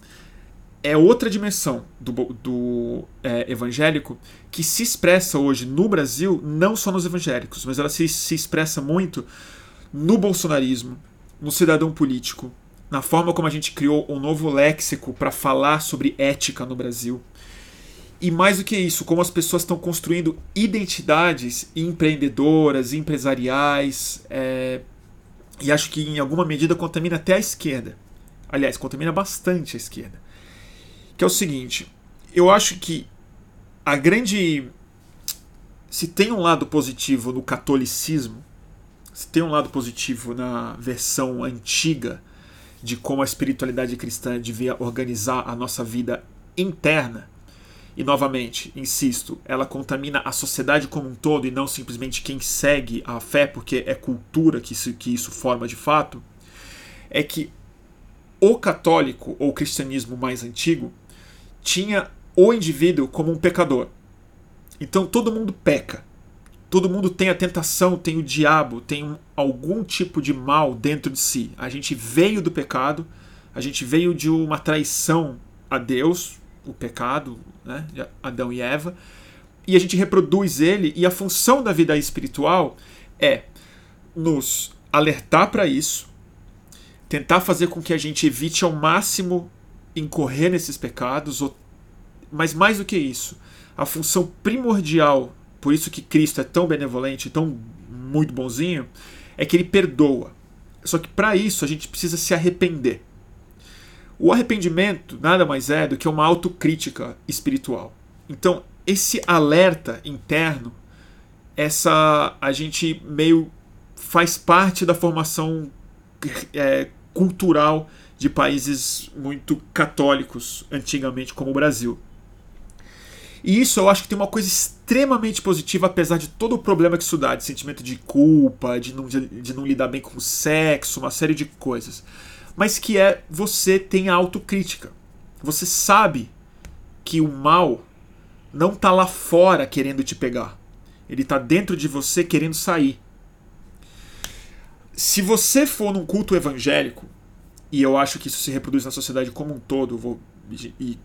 é outra dimensão do, do é, evangélico que se expressa hoje no Brasil, não só nos evangélicos, mas ela se, se expressa muito no bolsonarismo, no cidadão político, na forma como a gente criou um novo léxico para falar sobre ética no Brasil. E mais do que isso, como as pessoas estão construindo identidades empreendedoras, empresariais, é, e acho que em alguma medida contamina até a esquerda. Aliás, contamina bastante a esquerda. Que é o seguinte: eu acho que a grande. Se tem um lado positivo no catolicismo, se tem um lado positivo na versão antiga de como a espiritualidade cristã devia organizar a nossa vida interna. E novamente, insisto, ela contamina a sociedade como um todo e não simplesmente quem segue a fé, porque é cultura que isso, que isso forma de fato. É que o católico ou o cristianismo mais antigo tinha o indivíduo como um pecador. Então todo mundo peca. Todo mundo tem a tentação, tem o diabo, tem algum tipo de mal dentro de si. A gente veio do pecado, a gente veio de uma traição a Deus, o pecado, né, Adão e Eva, e a gente reproduz ele, e a função da vida espiritual é nos alertar para isso, tentar fazer com que a gente evite ao máximo incorrer nesses pecados, mas mais do que isso, a função primordial por isso que Cristo é tão benevolente, tão muito bonzinho, é que ele perdoa. Só que para isso a gente precisa se arrepender. O arrependimento nada mais é do que uma autocrítica espiritual. Então, esse alerta interno, essa a gente meio faz parte da formação é, cultural de países muito católicos antigamente, como o Brasil. E isso eu acho que tem uma coisa extremamente positiva, apesar de todo o problema que isso dá, de sentimento de culpa, de não, de, de não lidar bem com o sexo, uma série de coisas. Mas que é você tem a autocrítica. Você sabe que o mal não tá lá fora querendo te pegar. Ele tá dentro de você querendo sair. Se você for num culto evangélico, e eu acho que isso se reproduz na sociedade como um todo, vou, e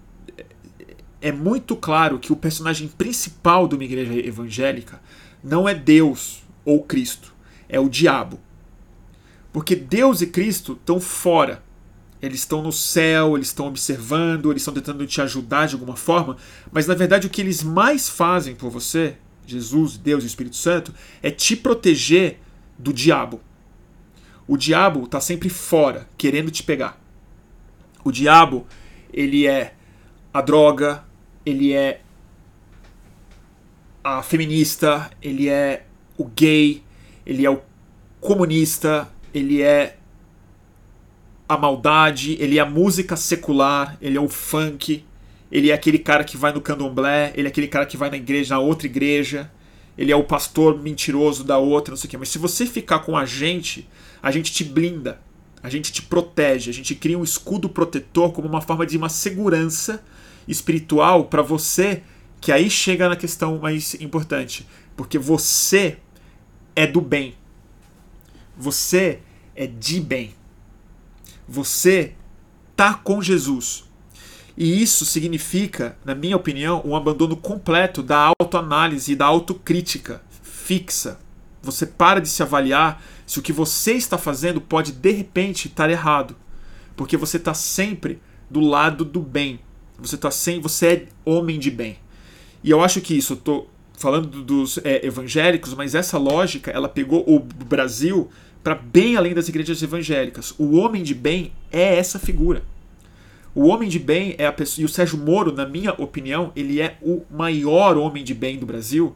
é muito claro que o personagem principal de uma igreja evangélica não é Deus ou Cristo, é o diabo. Porque Deus e Cristo estão fora. Eles estão no céu, eles estão observando, eles estão tentando te ajudar de alguma forma, mas na verdade o que eles mais fazem por você, Jesus, Deus e Espírito Santo, é te proteger do diabo. O diabo está sempre fora, querendo te pegar. O diabo, ele é a droga, ele é a feminista, ele é o gay, ele é o comunista, ele é a maldade, ele é a música secular, ele é o funk, ele é aquele cara que vai no candomblé, ele é aquele cara que vai na igreja, na outra igreja, ele é o pastor mentiroso da outra, não sei o quê. Mas se você ficar com a gente, a gente te blinda, a gente te protege, a gente cria um escudo protetor como uma forma de uma segurança espiritual para você, que aí chega na questão mais importante. Porque você é do bem. Você é de bem. Você tá com Jesus. E isso significa, na minha opinião, um abandono completo da autoanálise e da autocrítica fixa. Você para de se avaliar se o que você está fazendo pode de repente estar errado. Porque você está sempre do lado do bem. Você tá sem, você é homem de bem. E eu acho que isso, eu tô falando dos é, evangélicos, mas essa lógica ela pegou o Brasil para bem além das igrejas evangélicas. O homem de bem é essa figura. O homem de bem é a pessoa. E o Sérgio Moro, na minha opinião, ele é o maior homem de bem do Brasil.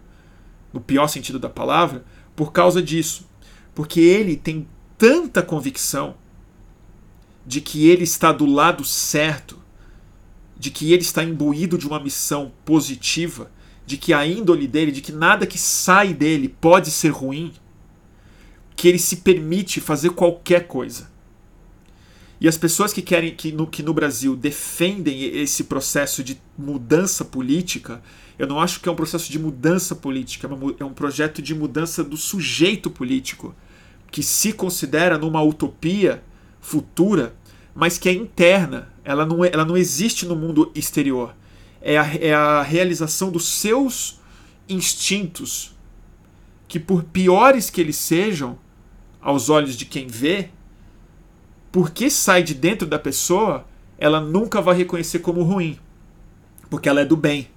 no pior sentido da palavra, por causa disso. Porque ele tem tanta convicção de que ele está do lado certo, de que ele está imbuído de uma missão positiva, de que a índole dele, de que nada que sai dele pode ser ruim, que ele se permite fazer qualquer coisa. E as pessoas que querem que no, que no Brasil defendem esse processo de mudança política, eu não acho que é um processo de mudança política, é, é um projeto de mudança do sujeito político, que se considera numa utopia futura, mas que é interna, ela não, é, ela não existe no mundo exterior. É a, é a realização dos seus instintos, que por piores que eles sejam, aos olhos de quem vê, porque sai de dentro da pessoa, ela nunca vai reconhecer como ruim, porque ela é do bem.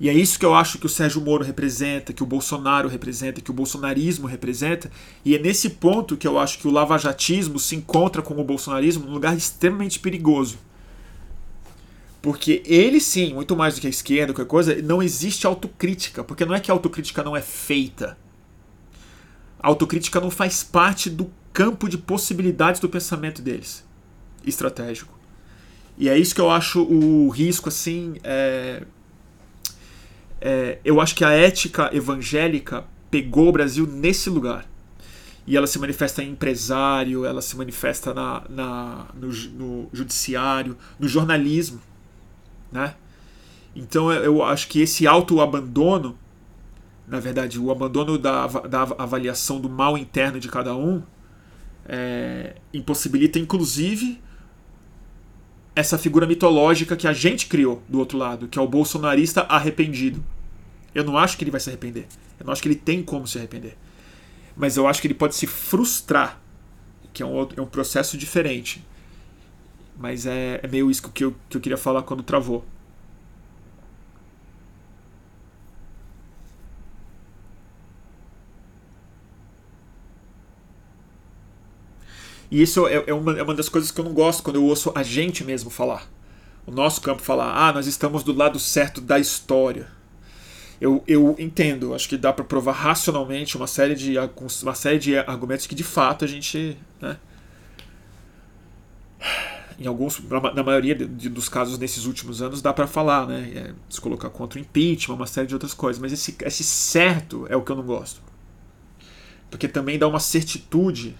E é isso que eu acho que o Sérgio Moro representa, que o Bolsonaro representa, que o bolsonarismo representa. E é nesse ponto que eu acho que o lavajatismo se encontra com o bolsonarismo num lugar extremamente perigoso. Porque ele sim, muito mais do que a esquerda, qualquer coisa, não existe autocrítica. Porque não é que a autocrítica não é feita. A autocrítica não faz parte do campo de possibilidades do pensamento deles, estratégico. E é isso que eu acho o risco, assim, é, é, eu acho que a ética evangélica pegou o Brasil nesse lugar. E ela se manifesta em empresário, ela se manifesta na, na no, no, judiciário, no jornalismo. Né? Então eu acho que esse autoabandono, na verdade, o abandono da, da avaliação do mal interno de cada um, é, impossibilita inclusive essa figura mitológica que a gente criou do outro lado, que é o bolsonarista arrependido. Eu não acho que ele vai se arrepender. Eu não acho que ele tem como se arrepender. Mas eu acho que ele pode se frustrar, que é um, é um processo diferente. Mas é, é meio isso que eu, que eu queria falar quando travou. E isso é, é, uma, é uma das coisas que eu não gosto quando eu ouço a gente mesmo falar. O nosso campo falar, ah, nós estamos do lado certo da história. Eu, eu entendo, acho que dá para provar racionalmente uma série, de, uma série de argumentos que de fato a gente. Né, em alguns, na maioria de, dos casos nesses últimos anos, dá para falar, né? É, se colocar contra o impeachment, uma série de outras coisas. Mas esse, esse certo é o que eu não gosto. Porque também dá uma certitude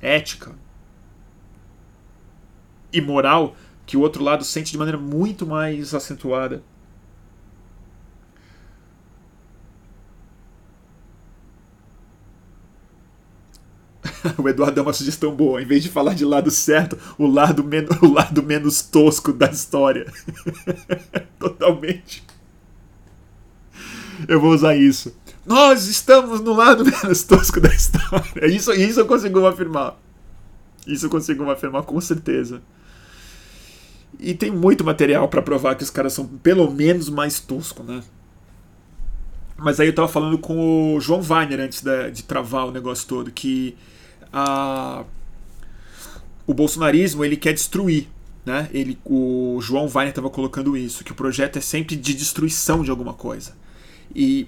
ética e moral que o outro lado sente de maneira muito mais acentuada. o Eduardo deu uma sugestão boa. Em vez de falar de lado certo, o lado, men o lado menos tosco da história. Totalmente. Eu vou usar isso. Nós estamos no lado menos tosco da história. Isso, isso eu consigo afirmar. Isso eu consigo afirmar com certeza. E tem muito material para provar que os caras são pelo menos mais toscos, né? Mas aí eu tava falando com o João Weiner antes de, de travar o negócio todo, que a, o bolsonarismo ele quer destruir. Né? Ele, o João Weiner estava colocando isso, que o projeto é sempre de destruição de alguma coisa. E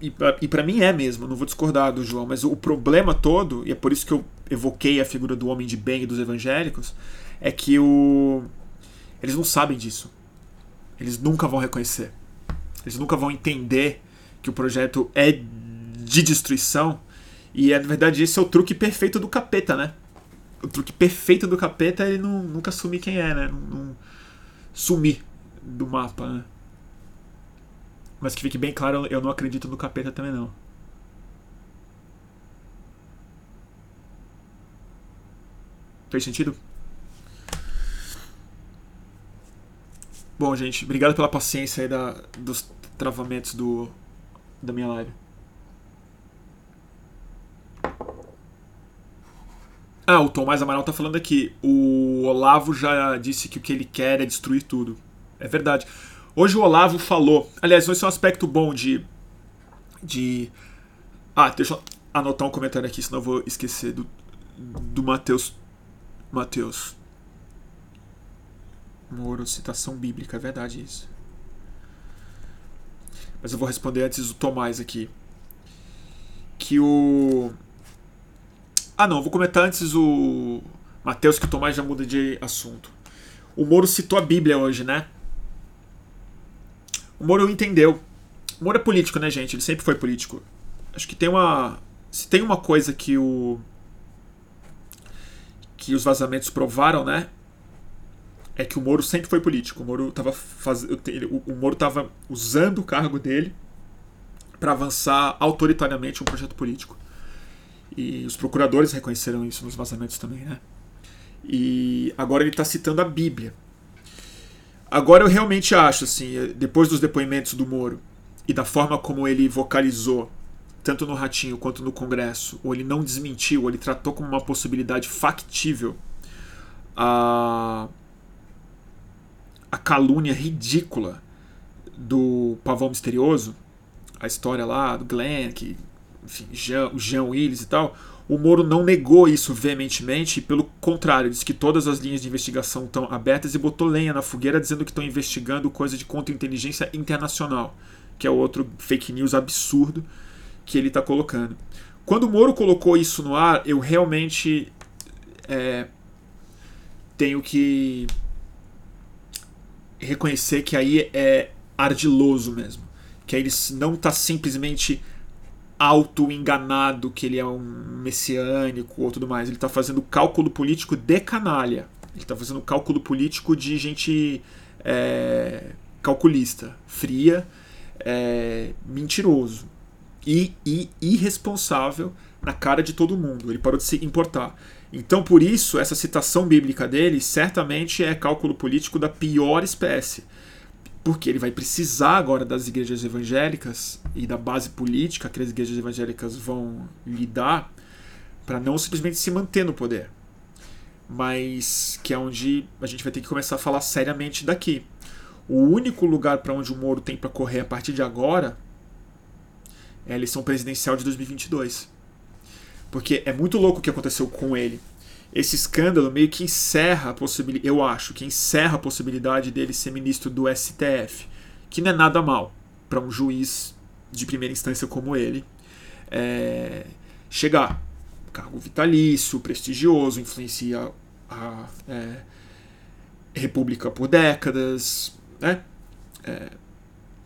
e, para mim é mesmo, não vou discordar do João, mas o problema todo, e é por isso que eu evoquei a figura do homem de bem e dos evangélicos, é que o eles não sabem disso. Eles nunca vão reconhecer. Eles nunca vão entender que o projeto é de destruição. E é, na verdade esse é o truque perfeito do capeta, né? O truque perfeito do capeta é ele não, nunca assumir quem é, né? Não, não sumir do mapa, né? Mas que fique bem claro, eu não acredito no capeta também não. Fez sentido? Bom, gente, obrigado pela paciência aí da, dos travamentos do, da minha live. Ah, o Tomás Amaral tá falando aqui. O Olavo já disse que o que ele quer é destruir tudo. É verdade. Hoje o Olavo falou. Aliás, esse é um aspecto bom de. de. Ah, deixa eu anotar um comentário aqui, senão eu vou esquecer do, do Mateus. Mateus. Moro, citação bíblica, é verdade isso. mas eu vou responder antes o Tomás aqui. Que o. Ah, não, vou comentar antes o Mateus, que o Tomás já muda de assunto. O Moro citou a Bíblia hoje, né? O Moro entendeu. O Moro é político, né, gente? Ele sempre foi político. Acho que tem uma. Se tem uma coisa que o. que os vazamentos provaram, né? É que o Moro sempre foi político. O Moro estava faz... o Moro tava usando o cargo dele para avançar autoritariamente um projeto político. E os procuradores reconheceram isso nos vazamentos também, né? E agora ele está citando a Bíblia. Agora eu realmente acho, assim, depois dos depoimentos do Moro e da forma como ele vocalizou, tanto no Ratinho quanto no Congresso, ou ele não desmentiu, ou ele tratou como uma possibilidade factível a, a calúnia ridícula do Pavão Misterioso, a história lá do Glenn, que, enfim, Jean, o Jean Willis e tal, o Moro não negou isso veementemente, pelo contrário, disse que todas as linhas de investigação estão abertas e botou lenha na fogueira dizendo que estão investigando coisa de contra-inteligência internacional, que é outro fake news absurdo que ele está colocando. Quando o Moro colocou isso no ar, eu realmente é, tenho que reconhecer que aí é ardiloso mesmo. Que aí ele não está simplesmente auto-enganado que ele é um messiânico ou tudo mais. Ele está fazendo cálculo político de canalha. Ele está fazendo cálculo político de gente é, calculista, fria, é, mentiroso e, e irresponsável na cara de todo mundo. Ele parou de se importar. Então, por isso, essa citação bíblica dele certamente é cálculo político da pior espécie porque ele vai precisar agora das igrejas evangélicas e da base política que as igrejas evangélicas vão lhe dar para não simplesmente se manter no poder, mas que é onde a gente vai ter que começar a falar seriamente daqui. O único lugar para onde o Moro tem para correr a partir de agora é a eleição presidencial de 2022. Porque é muito louco o que aconteceu com ele esse escândalo meio que encerra a possibilidade, eu acho, que encerra a possibilidade dele ser ministro do STF, que não é nada mal para um juiz de primeira instância como ele é, chegar. Cargo vitalício, prestigioso, influencia a é, República por décadas, né? É,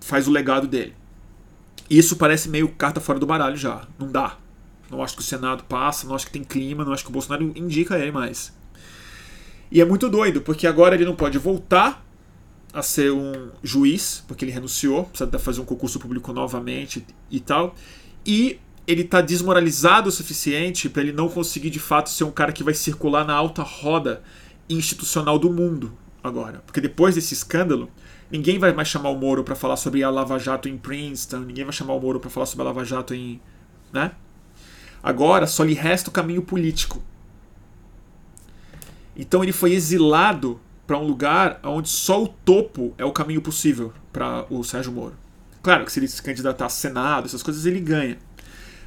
faz o legado dele. Isso parece meio carta fora do baralho já. Não dá. Não acho que o Senado passa, não acho que tem clima, não acho que o Bolsonaro indica ele mais. E é muito doido, porque agora ele não pode voltar a ser um juiz, porque ele renunciou, precisa fazer um concurso público novamente e tal. E ele está desmoralizado o suficiente para ele não conseguir de fato ser um cara que vai circular na alta roda institucional do mundo agora. Porque depois desse escândalo, ninguém vai mais chamar o Moro para falar sobre a Lava Jato em Princeton, ninguém vai chamar o Moro para falar sobre a Lava Jato em. né? Agora só lhe resta o caminho político. Então ele foi exilado para um lugar onde só o topo é o caminho possível para o Sérgio Moro. Claro que se ele se candidatar a Senado, essas coisas ele ganha.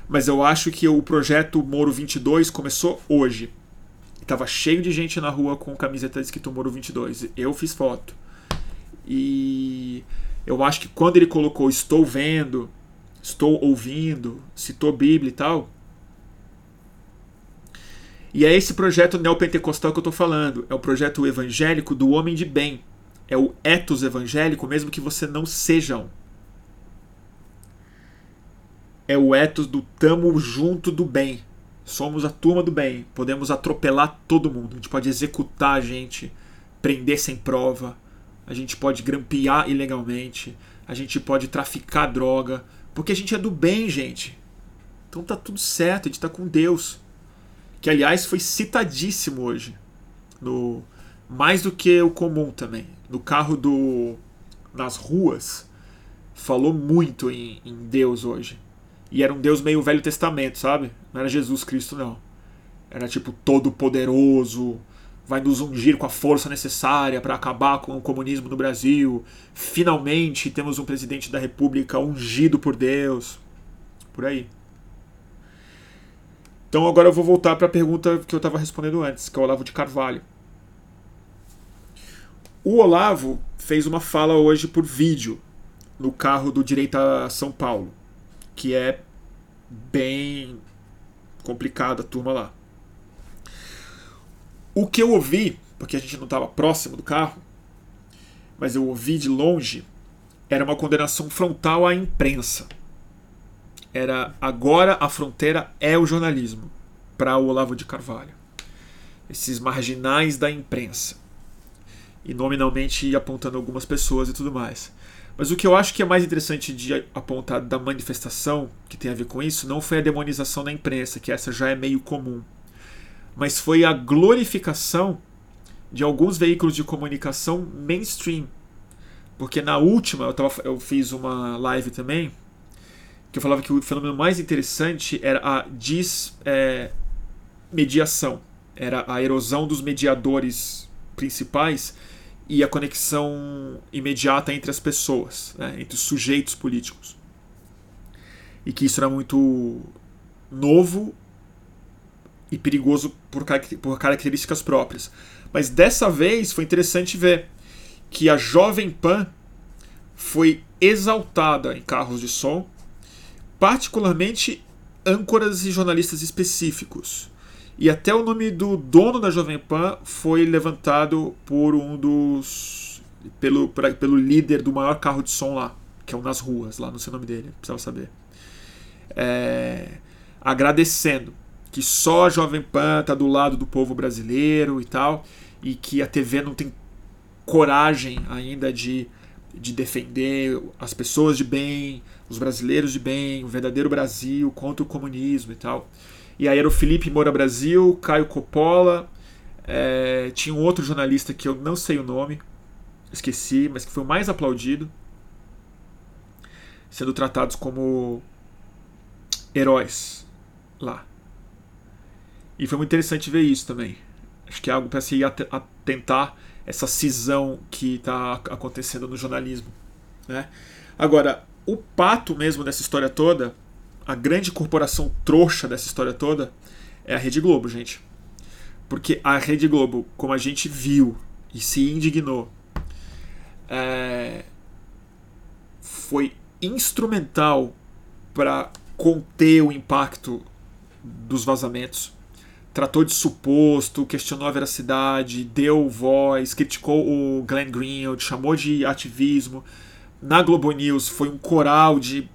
Mas eu acho que o projeto Moro 22 começou hoje. Tava cheio de gente na rua com camiseta escrito Moro 22. Eu fiz foto. E eu acho que quando ele colocou estou vendo, estou ouvindo, citou Bíblia e tal, e é esse projeto neopentecostal que eu estou falando. É o projeto evangélico do homem de bem. É o ethos evangélico, mesmo que você não seja um. É o ethos do tamo junto do bem. Somos a turma do bem. Podemos atropelar todo mundo. A gente pode executar a gente, prender sem prova. A gente pode grampear ilegalmente. A gente pode traficar droga. Porque a gente é do bem, gente. Então tá tudo certo, a gente tá com Deus que aliás foi citadíssimo hoje, no mais do que o comum também. No carro do nas ruas falou muito em, em Deus hoje. E era um Deus meio Velho Testamento, sabe? Não era Jesus Cristo não. Era tipo todo poderoso, vai nos ungir com a força necessária para acabar com o comunismo no Brasil. Finalmente temos um presidente da República ungido por Deus. Por aí. Então agora eu vou voltar para a pergunta que eu estava respondendo antes, que é o Olavo de Carvalho. O Olavo fez uma fala hoje por vídeo no carro do Direita São Paulo, que é bem complicada a turma lá. O que eu ouvi, porque a gente não estava próximo do carro, mas eu ouvi de longe, era uma condenação frontal à imprensa. Era agora a fronteira é o jornalismo para o Olavo de Carvalho. Esses marginais da imprensa. E nominalmente apontando algumas pessoas e tudo mais. Mas o que eu acho que é mais interessante de apontar da manifestação, que tem a ver com isso, não foi a demonização da imprensa, que essa já é meio comum, mas foi a glorificação de alguns veículos de comunicação mainstream. Porque na última, eu, tava, eu fiz uma live também, que eu falava que o fenômeno mais interessante era a desmediação, é, era a erosão dos mediadores principais e a conexão imediata entre as pessoas, né, entre os sujeitos políticos. E que isso era muito novo e perigoso por, por características próprias. Mas dessa vez foi interessante ver que a Jovem Pan foi exaltada em carros de som, particularmente âncoras e jornalistas específicos. E até o nome do dono da Jovem Pan foi levantado por um dos. pelo, pra, pelo líder do maior carro de som lá, que é o Nas Ruas, lá, não sei o nome dele, precisava saber. É, agradecendo que só a Jovem Pan tá do lado do povo brasileiro e tal, e que a TV não tem coragem ainda de, de defender as pessoas de bem, os brasileiros de bem, o verdadeiro Brasil contra o comunismo e tal. E aí era o Felipe Moura Brasil, Caio Coppola, é, tinha um outro jornalista que eu não sei o nome, esqueci, mas que foi o mais aplaudido, sendo tratados como heróis lá. E foi muito interessante ver isso também. Acho que é algo para se atentar essa cisão que está acontecendo no jornalismo. Né? Agora, o pato mesmo dessa história toda a grande corporação trouxa dessa história toda é a Rede Globo, gente. Porque a Rede Globo, como a gente viu e se indignou, é, foi instrumental para conter o impacto dos vazamentos. Tratou de suposto, questionou a veracidade, deu voz, criticou o Glenn Greenwald, chamou de ativismo. Na Globo News foi um coral de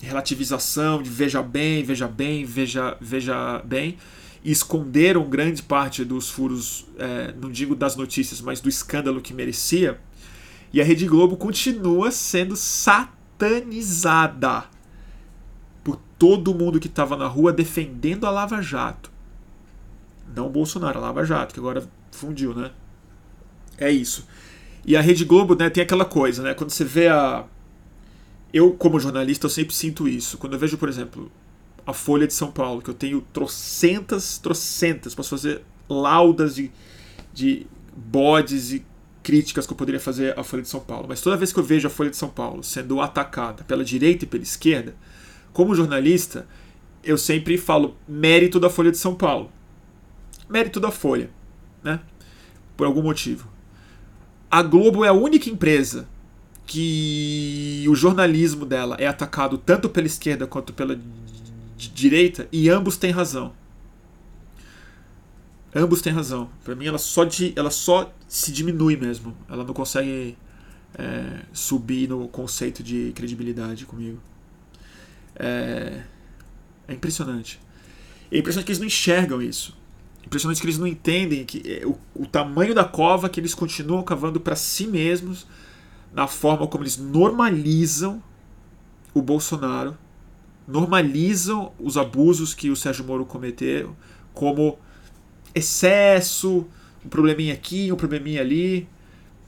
relativização de veja bem, veja bem, veja, veja bem, e esconderam grande parte dos furos, é, não digo das notícias, mas do escândalo que merecia. E a Rede Globo continua sendo satanizada por todo mundo que estava na rua defendendo a Lava Jato. Não o Bolsonaro, a Lava Jato, que agora fundiu, né? É isso. E a Rede Globo né, tem aquela coisa, né? Quando você vê a, eu, como jornalista, eu sempre sinto isso. Quando eu vejo, por exemplo, a Folha de São Paulo, que eu tenho trocentas, trocentas, posso fazer laudas de, de bodes e críticas que eu poderia fazer à Folha de São Paulo. Mas toda vez que eu vejo a Folha de São Paulo sendo atacada pela direita e pela esquerda, como jornalista, eu sempre falo mérito da Folha de São Paulo. Mérito da Folha, né? Por algum motivo. A Globo é a única empresa que o jornalismo dela é atacado tanto pela esquerda quanto pela direita e ambos têm razão. Ambos têm razão. Para mim, ela só, de, ela só se diminui mesmo. Ela não consegue é, subir no conceito de credibilidade comigo. É, é impressionante. É impressionante que eles não enxergam isso. Impressionante que eles não entendem que é, o, o tamanho da cova que eles continuam cavando para si mesmos na forma como eles normalizam o Bolsonaro, normalizam os abusos que o Sérgio Moro cometeu, como excesso, um probleminha aqui, um probleminha ali,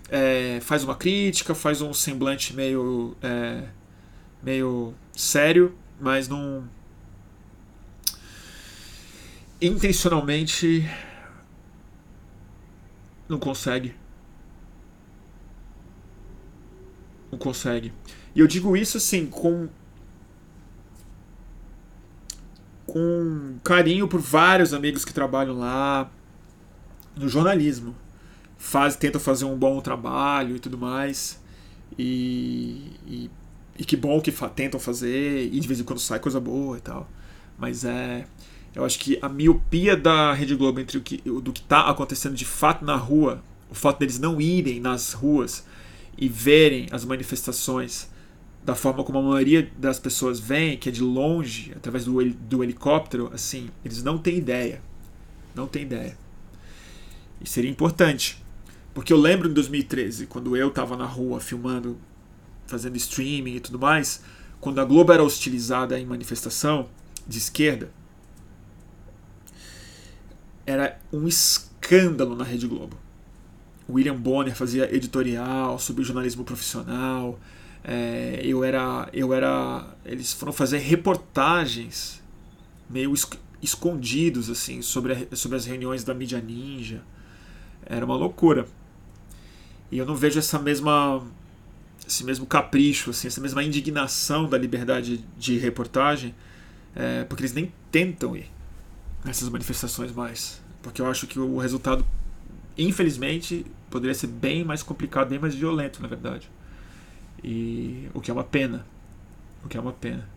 é, faz uma crítica, faz um semblante meio, é, meio sério, mas não. Intencionalmente não consegue não consegue. E eu digo isso assim com com carinho por vários amigos que trabalham lá no jornalismo. Faz, tentam fazer um bom trabalho e tudo mais. E, e e que bom que fa tentam fazer, e de vez em quando sai coisa boa e tal. Mas é. Eu acho que a miopia da Rede Globo entre o que, do que está acontecendo de fato na rua, o fato deles não irem nas ruas e verem as manifestações da forma como a maioria das pessoas vem, que é de longe, através do, do helicóptero, assim, eles não têm ideia. Não têm ideia. E seria importante. Porque eu lembro em 2013, quando eu estava na rua filmando, fazendo streaming e tudo mais, quando a Globo era hostilizada em manifestação de esquerda, era um escândalo na Rede Globo. William Bonner fazia editorial sobre jornalismo profissional. É, eu era, eu era, eles foram fazer reportagens meio escondidos assim sobre, a, sobre as reuniões da mídia ninja. Era uma loucura. E eu não vejo essa mesma esse mesmo capricho, assim, essa mesma indignação da liberdade de reportagem, é, porque eles nem tentam ir nessas manifestações mais. Porque eu acho que o resultado, infelizmente, poderia ser bem mais complicado, bem mais violento, na verdade. E o que é uma pena. O que é uma pena.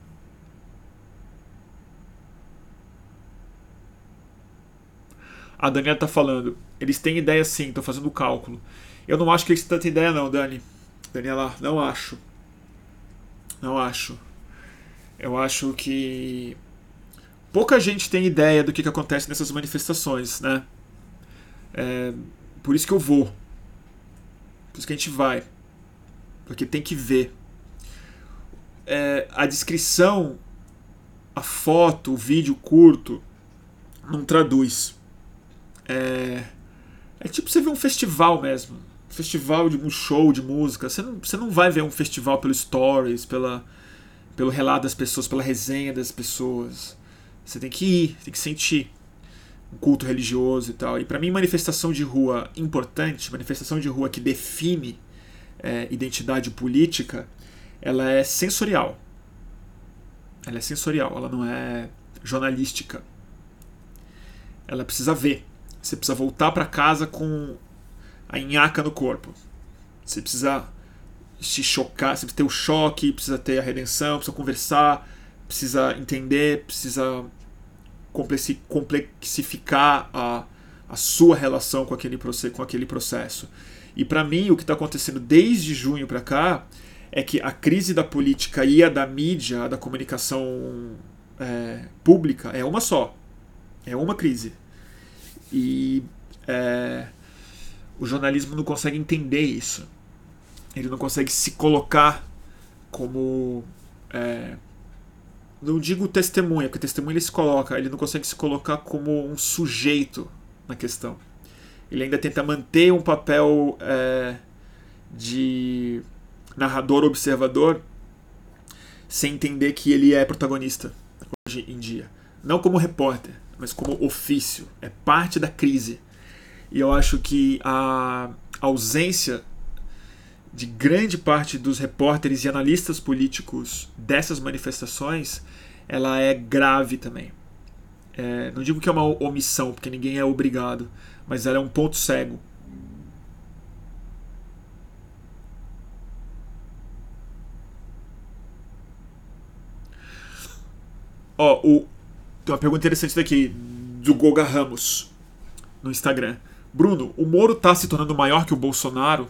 A Daniela tá falando, eles têm ideia sim, estão fazendo o cálculo. Eu não acho que eles têm tanta ideia não, Dani. Daniela, não acho. Não acho. Eu acho que pouca gente tem ideia do que, que acontece nessas manifestações, né? É, por isso que eu vou. Por isso que a gente vai. Porque tem que ver. É, a descrição, a foto, o vídeo curto, não traduz. É, é tipo você ver um festival mesmo. Festival de um show de música. Você não, você não vai ver um festival pelo stories, pela, pelo relato das pessoas, pela resenha das pessoas. Você tem que ir, tem que sentir um culto religioso e tal. E para mim, manifestação de rua importante, manifestação de rua que define é, identidade política, ela é sensorial. Ela é sensorial, ela não é jornalística. Ela precisa ver. Você precisa voltar para casa com a nhaca no corpo. Você precisa se chocar, você precisa ter o choque, precisa ter a redenção, precisa conversar, precisa entender, precisa complexificar a, a sua relação com aquele, com aquele processo. E para mim, o que está acontecendo desde junho para cá é que a crise da política e a da mídia, a da comunicação é, pública, é uma só. É uma crise. E é, o jornalismo não consegue entender isso. Ele não consegue se colocar como. É, não digo testemunha, porque testemunha ele se coloca, ele não consegue se colocar como um sujeito na questão. Ele ainda tenta manter um papel é, de narrador observador sem entender que ele é protagonista hoje em dia. Não como repórter, mas como ofício. É parte da crise. E eu acho que a ausência de grande parte dos repórteres e analistas políticos dessas manifestações, ela é grave também. É, não digo que é uma omissão, porque ninguém é obrigado, mas ela é um ponto cego. Ó, o, tem uma pergunta interessante daqui, do Goga Ramos, no Instagram. Bruno, o Moro está se tornando maior que o Bolsonaro?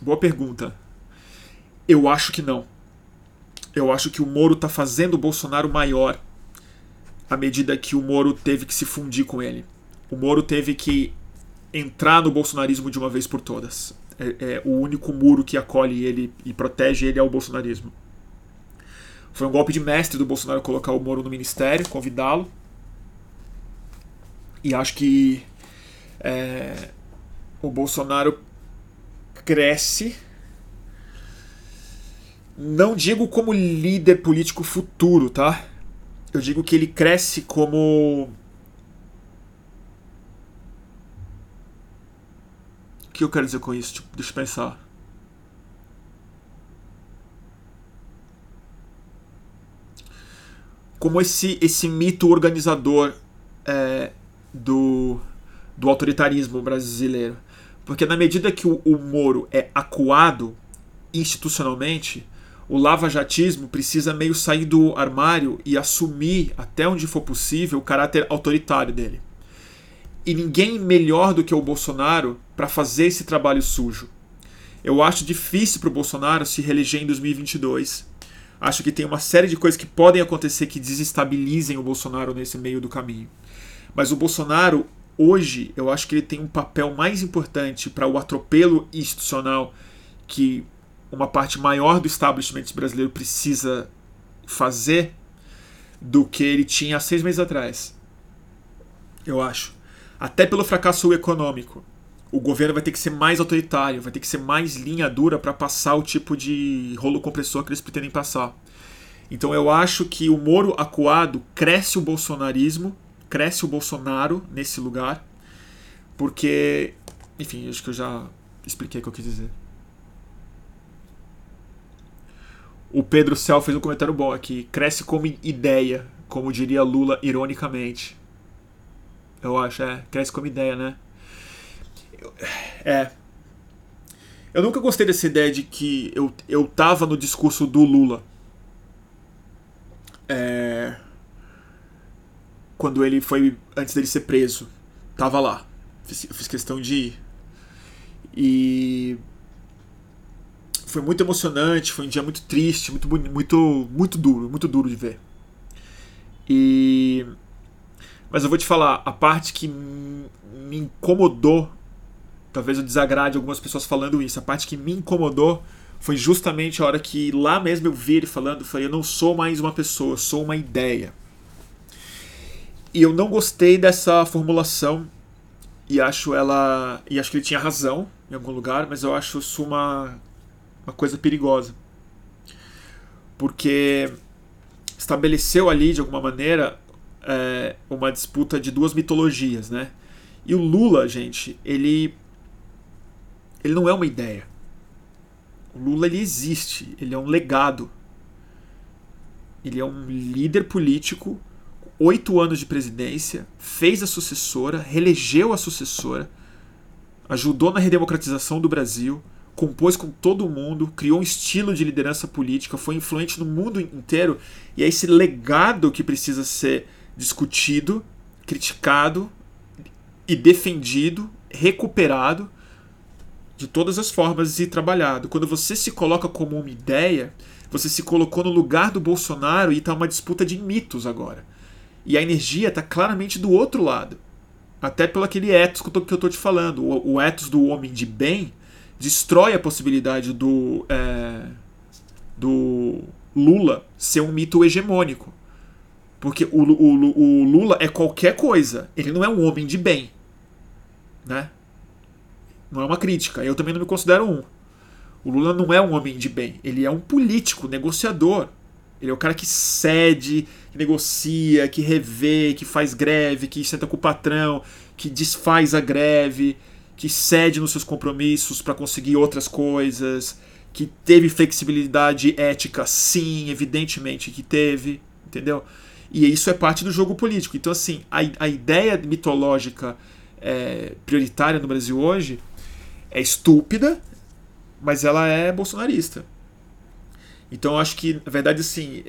Boa pergunta. Eu acho que não. Eu acho que o Moro está fazendo o Bolsonaro maior à medida que o Moro teve que se fundir com ele. O Moro teve que entrar no bolsonarismo de uma vez por todas. É, é, o único muro que acolhe ele e protege ele é o bolsonarismo. Foi um golpe de mestre do Bolsonaro colocar o Moro no ministério, convidá-lo. E acho que é, o Bolsonaro cresce. Não digo como líder político futuro, tá? Eu digo que ele cresce como. O que eu quero dizer com isso? Tipo, deixa eu pensar. Como esse, esse mito organizador é, do, do autoritarismo brasileiro. Porque na medida que o, o Moro é acuado institucionalmente, o lava-jatismo precisa meio sair do armário e assumir, até onde for possível, o caráter autoritário dele. E ninguém melhor do que o Bolsonaro para fazer esse trabalho sujo. Eu acho difícil para o Bolsonaro se reeleger em 2022. Acho que tem uma série de coisas que podem acontecer que desestabilizem o Bolsonaro nesse meio do caminho. Mas o Bolsonaro, hoje, eu acho que ele tem um papel mais importante para o atropelo institucional que uma parte maior do establishment brasileiro precisa fazer do que ele tinha há seis meses atrás. Eu acho. Até pelo fracasso econômico. O governo vai ter que ser mais autoritário, vai ter que ser mais linha dura para passar o tipo de rolo compressor que eles pretendem passar. Então eu acho que o Moro acuado cresce o bolsonarismo, cresce o Bolsonaro nesse lugar, porque, enfim, acho que eu já expliquei o que eu quis dizer. O Pedro Cel fez um comentário bom aqui. Cresce como ideia, como diria Lula ironicamente. Eu acho, é. Cresce como ideia, né? É. Eu nunca gostei dessa ideia de que eu, eu tava no discurso do Lula. É. Quando ele foi. Antes dele ser preso. Tava lá. Fiz, fiz questão de ir. E foi muito emocionante, foi um dia muito triste, muito muito muito duro, muito duro de ver. E mas eu vou te falar, a parte que me incomodou, talvez eu desagrade algumas pessoas falando isso, a parte que me incomodou foi justamente a hora que lá mesmo eu vi ele falando, falei, eu não sou mais uma pessoa, eu sou uma ideia. E eu não gostei dessa formulação e acho ela e acho que ele tinha razão em algum lugar, mas eu acho isso uma uma coisa perigosa. Porque estabeleceu ali, de alguma maneira, é, uma disputa de duas mitologias, né? E o Lula, gente, ele ele não é uma ideia. O Lula ele existe, ele é um legado. Ele é um líder político, oito anos de presidência, fez a sucessora, reelegeu a sucessora, ajudou na redemocratização do Brasil, compôs com todo mundo, criou um estilo de liderança política, foi influente no mundo inteiro e é esse legado que precisa ser discutido, criticado e defendido, recuperado de todas as formas e trabalhado. Quando você se coloca como uma ideia, você se colocou no lugar do Bolsonaro e está uma disputa de mitos agora. E a energia está claramente do outro lado. Até pelo aquele ethos que eu estou te falando. O, o ethos do homem de bem destrói a possibilidade do, é, do Lula ser um mito hegemônico. Porque o, o, o, Lula é qualquer coisa. Ele não é um homem de bem. Né? Não é uma crítica. Eu também não me considero um. O Lula não é um homem de bem. Ele é um político, negociador. Ele é o cara que cede, que negocia, que revê, que faz greve, que senta com o patrão, que desfaz a greve, que cede nos seus compromissos para conseguir outras coisas, que teve flexibilidade ética, sim, evidentemente que teve, entendeu? E isso é parte do jogo político. Então, assim, a, a ideia mitológica é, prioritária no Brasil hoje é estúpida, mas ela é bolsonarista. Então, eu acho que, na verdade, assim,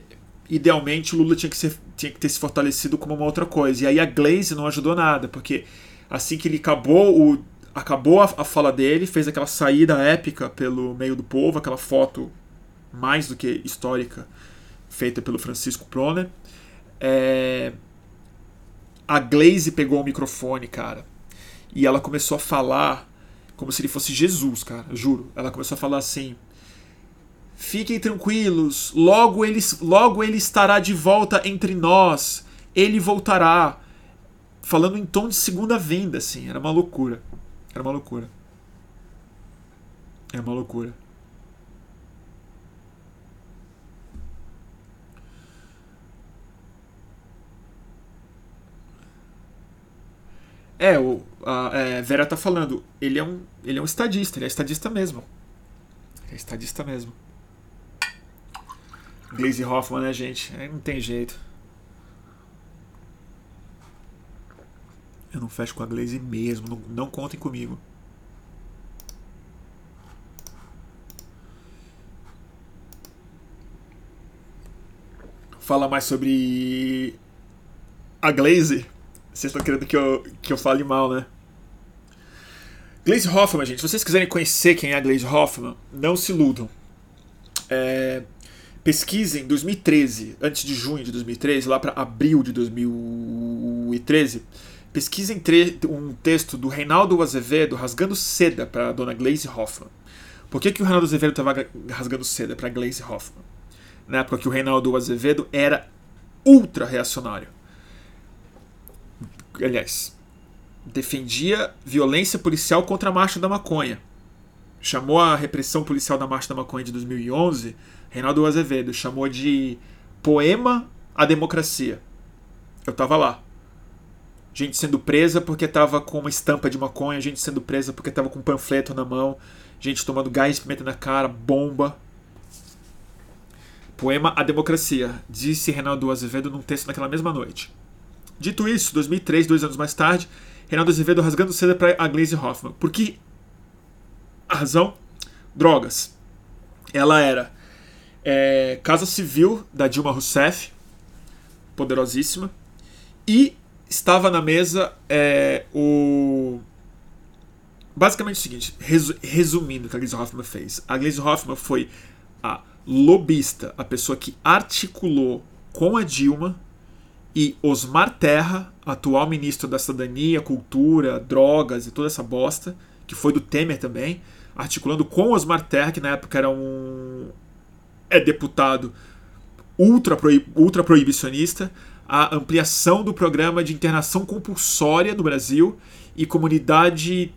idealmente o Lula tinha que, ser, tinha que ter se fortalecido como uma outra coisa. E aí a Glaze não ajudou nada, porque assim que ele acabou o acabou a, a, fala dele, fez aquela saída épica pelo meio do povo, aquela foto mais do que histórica feita pelo Francisco Proner. É... A Glaze pegou o microfone, cara, e ela começou a falar como se ele fosse Jesus, cara, juro. Ela começou a falar assim: Fiquem tranquilos, logo ele, logo ele estará de volta entre nós. Ele voltará. Falando em tom de segunda venda, assim, era uma loucura. Era uma loucura. É uma loucura. É, o, a é, Vera tá falando, ele é, um, ele é um estadista, ele é estadista mesmo. Ele é estadista mesmo. Glaze Hoffman, né, gente? Não tem jeito. Eu não fecho com a Glaze mesmo. Não, não contem comigo. falar mais sobre a Glaze. Vocês estão querendo que eu, que eu fale mal, né? Glaze Hoffman, gente. Se vocês quiserem conhecer quem é a Glaze Hoffman, não se iludam. É, pesquisem 2013, antes de junho de 2013, lá para abril de 2013. Pesquisem um texto do Reinaldo Azevedo rasgando seda para dona Glaze Hoffman. Por que, que o Reinaldo Azevedo estava rasgando seda para Glaze Hoffman? Na época que o Reinaldo Azevedo era ultra reacionário. Aliás, defendia violência policial contra a Marcha da Maconha. Chamou a repressão policial da Marcha da Maconha de 2011, Reinaldo Azevedo, chamou de poema à democracia. Eu tava lá. Gente sendo presa porque tava com uma estampa de maconha, gente sendo presa porque tava com um panfleto na mão, gente tomando gás de pimenta na cara, bomba. Poema à democracia, disse Reinaldo Azevedo num texto naquela mesma noite. Dito isso, 2003, dois anos mais tarde, Reinaldo Azevedo rasgando seda para a Glaze Hoffman. Por que a razão? Drogas. Ela era é, Casa Civil da Dilma Rousseff, poderosíssima, e estava na mesa é, o. Basicamente o seguinte, resumindo o que a Glaze Hoffman fez. A Glaze Hoffman foi a lobista, a pessoa que articulou com a Dilma e Osmar Terra, atual ministro da Cidadania, Cultura, Drogas e toda essa bosta, que foi do Temer também, articulando com Osmar Terra, que na época era um é deputado ultra, proib, ultra proibicionista, a ampliação do programa de internação compulsória no Brasil e comunidade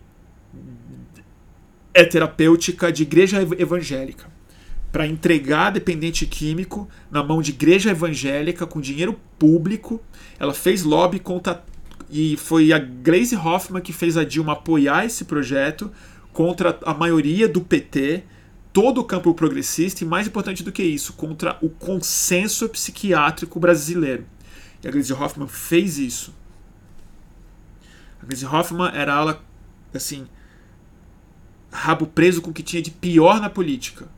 é terapêutica de igreja evangélica para entregar dependente químico na mão de igreja evangélica com dinheiro público. Ela fez lobby contra. E foi a Glaze Hoffman que fez a Dilma apoiar esse projeto contra a maioria do PT, todo o campo progressista e, mais importante do que isso, contra o consenso psiquiátrico brasileiro. E a Glaze Hoffman fez isso. A Glaze Hoffman era ela, assim, rabo preso com o que tinha de pior na política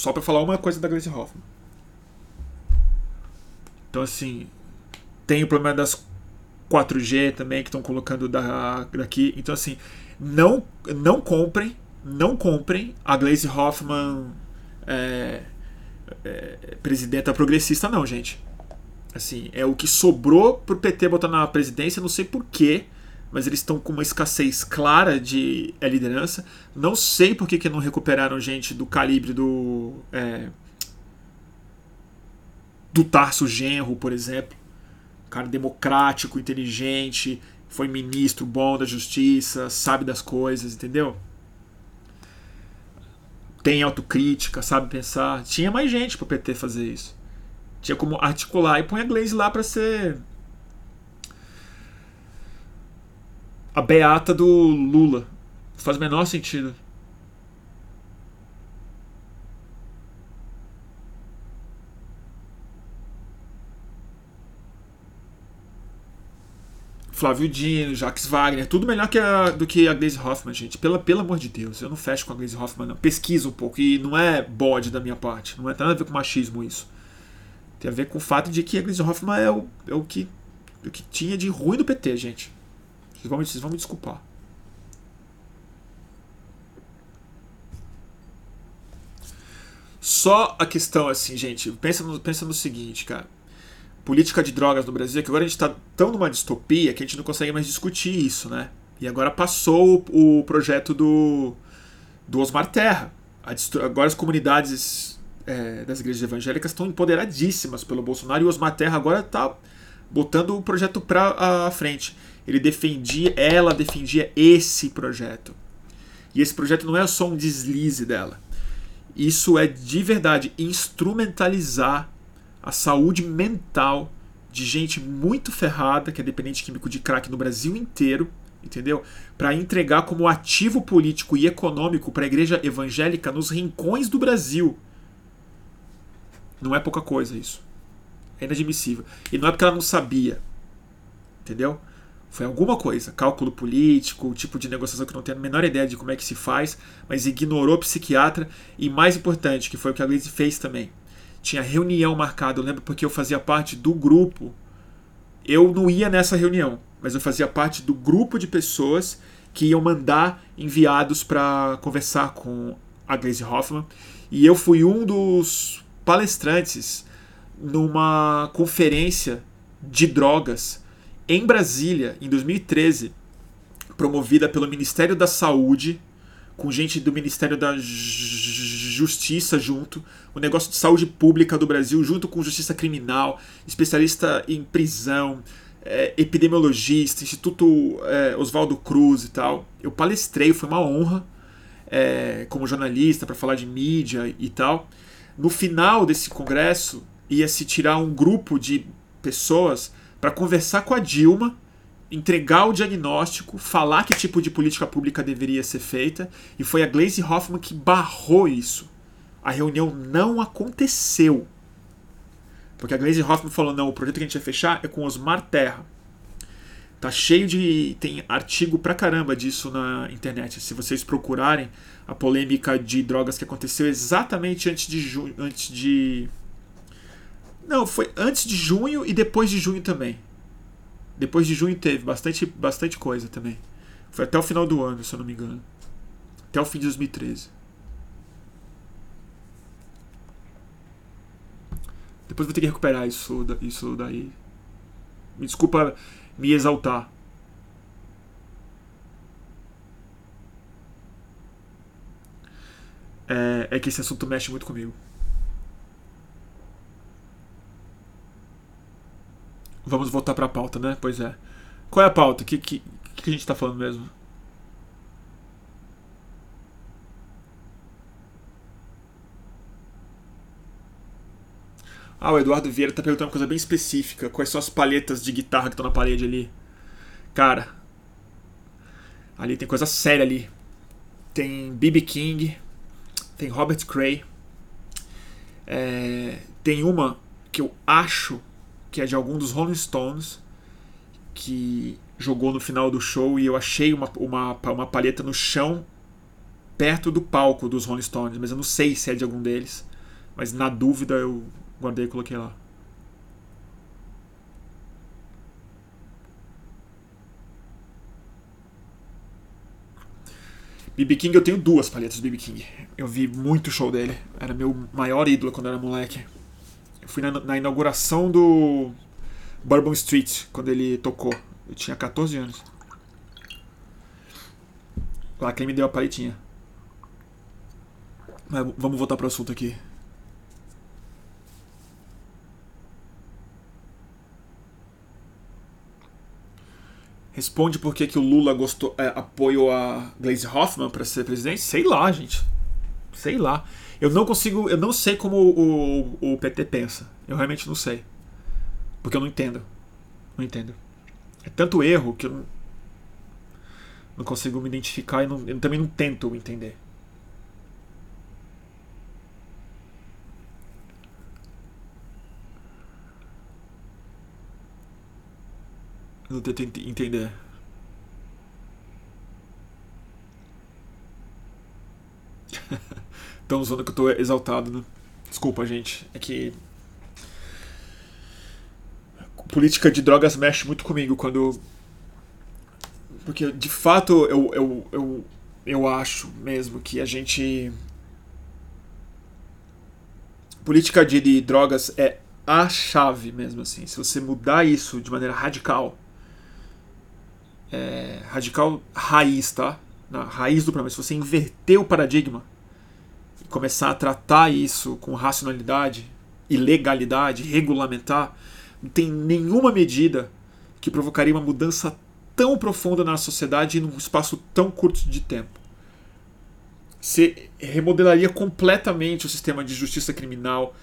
só para falar uma coisa da Grace Hoffman. Então, assim, tem o problema das 4G também que estão colocando da, daqui. Então, assim, não, não comprem, não comprem a Glaze Hoffman é, é, presidenta progressista, não, gente. Assim, é o que sobrou pro PT botar na presidência, não sei porquê mas eles estão com uma escassez clara de é, liderança. Não sei por que, que não recuperaram gente do calibre do. É, do Tarso Genro, por exemplo. Cara democrático, inteligente, foi ministro bom da justiça, sabe das coisas, entendeu? Tem autocrítica, sabe pensar. Tinha mais gente pro PT fazer isso. Tinha como articular e põe a Glaze lá para ser a beata do Lula. Faz o menor sentido. Flávio Dino, Jacques Wagner, tudo melhor que a, do que a Glaze Hoffman, gente. Pela, pelo amor de Deus, eu não fecho com a Glaze Hoffman, não. Pesquisa um pouco. E não é bode da minha parte. Não é nada a ver com machismo isso. Tem a ver com o fato de que a Glaze Hoffman é o, é o, que, o que tinha de ruim do PT, gente. Vocês vão, vocês vão me desculpar. Só a questão assim, gente, pensa no, pensa no seguinte, cara. Política de drogas no Brasil, é que agora a gente está tão numa distopia que a gente não consegue mais discutir isso, né? E agora passou o, o projeto do, do Osmar Terra. agora as comunidades é, das igrejas evangélicas estão empoderadíssimas pelo Bolsonaro e o Osmar Terra agora está botando o projeto para a frente. Ele defendia, ela defendia esse projeto. E esse projeto não é só um deslize dela. Isso é de verdade instrumentalizar a saúde mental de gente muito ferrada, que é dependente químico de crack no Brasil inteiro, entendeu? Para entregar como ativo político e econômico para a igreja evangélica nos rincões do Brasil. Não é pouca coisa isso. É inadmissível. E não é porque ela não sabia. Entendeu? Foi alguma coisa, cálculo político, tipo de negociação que não tenho a menor ideia de como é que se faz, mas ignorou o psiquiatra e mais importante, que foi o que a Liz fez também, tinha reunião marcada. Eu lembro porque eu fazia parte do grupo. Eu não ia nessa reunião, mas eu fazia parte do grupo de pessoas que iam mandar enviados para conversar com a Glaze Hoffman. E eu fui um dos palestrantes numa conferência de drogas em Brasília, em 2013, promovida pelo Ministério da Saúde, com gente do Ministério da Justiça junto, o negócio de saúde pública do Brasil, junto com Justiça Criminal, especialista em prisão, é, epidemiologista, Instituto é, Oswaldo Cruz e tal. Eu palestrei, foi uma honra é, como jornalista para falar de mídia e tal. No final desse congresso, ia se tirar um grupo de pessoas para conversar com a Dilma, entregar o diagnóstico, falar que tipo de política pública deveria ser feita, e foi a Glaze Hoffman que barrou isso. A reunião não aconteceu. Porque a Glaze Hoffman falou: não, o projeto que a gente vai fechar é com Osmar Terra. Tá cheio de. tem artigo pra caramba disso na internet. Se vocês procurarem a polêmica de drogas que aconteceu exatamente antes de junho. Antes de. Não, foi antes de junho e depois de junho também. Depois de junho teve bastante, bastante coisa também. Foi até o final do ano, se eu não me engano. Até o fim de 2013. Depois vou ter que recuperar isso, isso daí. Me desculpa me exaltar. É, é que esse assunto mexe muito comigo. Vamos voltar para a pauta, né? Pois é. Qual é a pauta? O que, que, que a gente está falando mesmo? Ah, o Eduardo Vieira tá perguntando uma coisa bem específica. Quais são as palhetas de guitarra que estão na parede ali? Cara, ali tem coisa séria ali. Tem B.B. King, tem Robert Cray. É, tem uma que eu acho que é de algum dos Rolling Stones que jogou no final do show e eu achei uma, uma, uma palheta no chão perto do palco dos Rolling Stones, mas eu não sei se é de algum deles. Mas na dúvida eu Guardei e coloquei lá. BB King eu tenho duas palhetas do BB King. Eu vi muito show dele. Era meu maior ídolo quando era moleque. Fui na, na inauguração do Bourbon Street quando ele tocou. Eu tinha 14 anos. Lá quem me deu a paletinha. Mas vamos voltar pro assunto aqui. Responde por que, que o Lula gostou, é, apoiou a Glaze Hoffman para ser presidente? Sei lá, gente. Sei lá. Eu não consigo. Eu não sei como o, o, o PT pensa. Eu realmente não sei. Porque eu não entendo. Não entendo. É tanto erro que eu não, não consigo me identificar e não, eu também não tento entender. Eu tento entender. Estão usando que eu tô exaltado, né? Desculpa, gente. É que. Política de drogas mexe muito comigo quando. Porque, de fato, eu, eu, eu, eu acho mesmo que a gente. Política de, de drogas é a chave mesmo, assim. Se você mudar isso de maneira radical é, radical raiz, tá? Na raiz do problema. Se você inverter o paradigma começar a tratar isso com racionalidade e legalidade, regulamentar, não tem nenhuma medida que provocaria uma mudança tão profunda na sociedade em um espaço tão curto de tempo. Você remodelaria completamente o sistema de justiça criminal,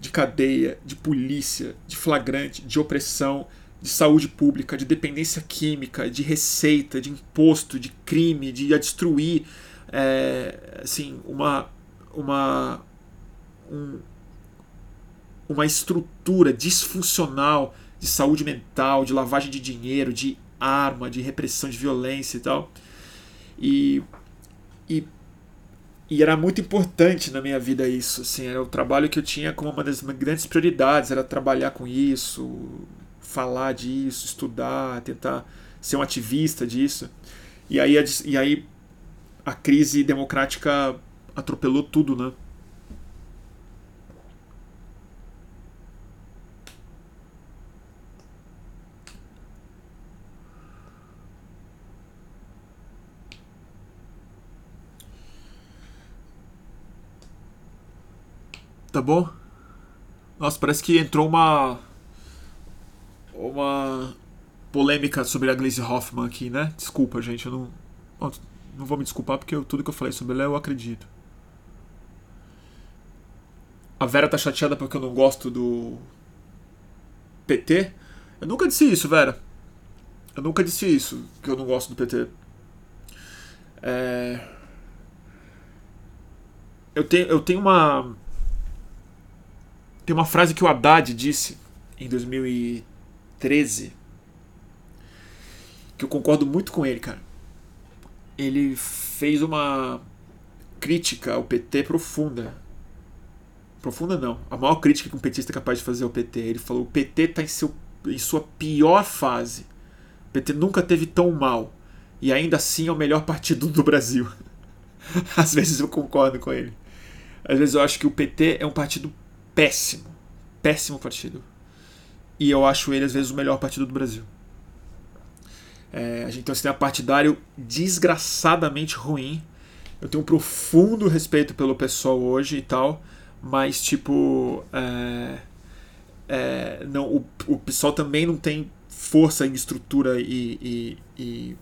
de cadeia, de polícia, de flagrante, de opressão, de saúde pública, de dependência química, de receita, de imposto, de crime, de destruir é, assim, uma, uma, um, uma estrutura disfuncional de saúde mental, de lavagem de dinheiro, de arma, de repressão de violência e tal. E, e e era muito importante na minha vida isso, assim, era o trabalho que eu tinha como uma das grandes prioridades, era trabalhar com isso, falar disso, estudar, tentar ser um ativista disso. E aí e aí a crise democrática atropelou tudo, né? Tá bom? Nossa, parece que entrou uma. Uma polêmica sobre a Glaze Hoffman aqui, né? Desculpa, gente, eu não. Não vou me desculpar porque eu, tudo que eu falei sobre ela eu acredito. A Vera tá chateada porque eu não gosto do. PT? Eu nunca disse isso, Vera. Eu nunca disse isso, que eu não gosto do PT. É... Eu tenho, eu tenho uma tem uma frase que o Haddad disse em 2013 que eu concordo muito com ele, cara. Ele fez uma crítica ao PT profunda. Profunda não. A maior crítica que um petista é capaz de fazer ao PT. Ele falou: o PT está em, seu, em sua pior fase. O PT nunca teve tão mal. E ainda assim é o melhor partido do Brasil. Às vezes eu concordo com ele. Às vezes eu acho que o PT é um partido péssimo. Péssimo partido. E eu acho ele, às vezes, o melhor partido do Brasil. É, a gente tem um sistema partidário desgraçadamente ruim. Eu tenho um profundo respeito pelo pessoal hoje e tal, mas, tipo. É, é, não, o, o pessoal também não tem força em estrutura e, e, e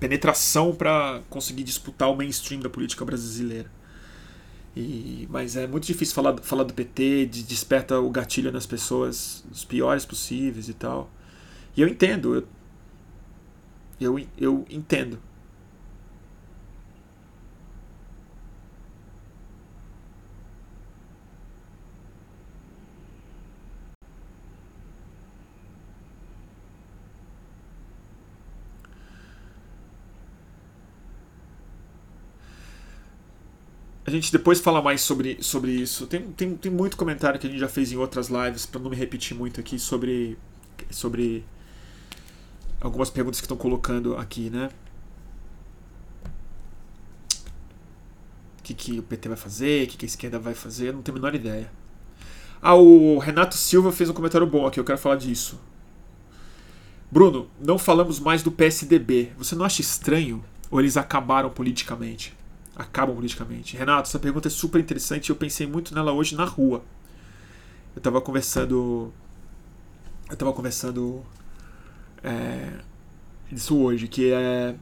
penetração para conseguir disputar o mainstream da política brasileira. E, mas é muito difícil falar, falar do PT, de desperta o gatilho nas pessoas os piores possíveis e tal. E eu entendo, eu, eu, eu entendo. A gente depois fala mais sobre, sobre isso. Tem, tem, tem muito comentário que a gente já fez em outras lives, para não me repetir muito aqui, sobre, sobre algumas perguntas que estão colocando aqui, né? O que, que o PT vai fazer, o que, que a esquerda vai fazer, eu não tenho a menor ideia. Ah, o Renato Silva fez um comentário bom aqui, eu quero falar disso. Bruno, não falamos mais do PSDB. Você não acha estranho? Ou eles acabaram politicamente? Acabam politicamente. Renato, essa pergunta é super interessante eu pensei muito nela hoje na rua. Eu estava conversando. Eu estava conversando. É, isso hoje, que é.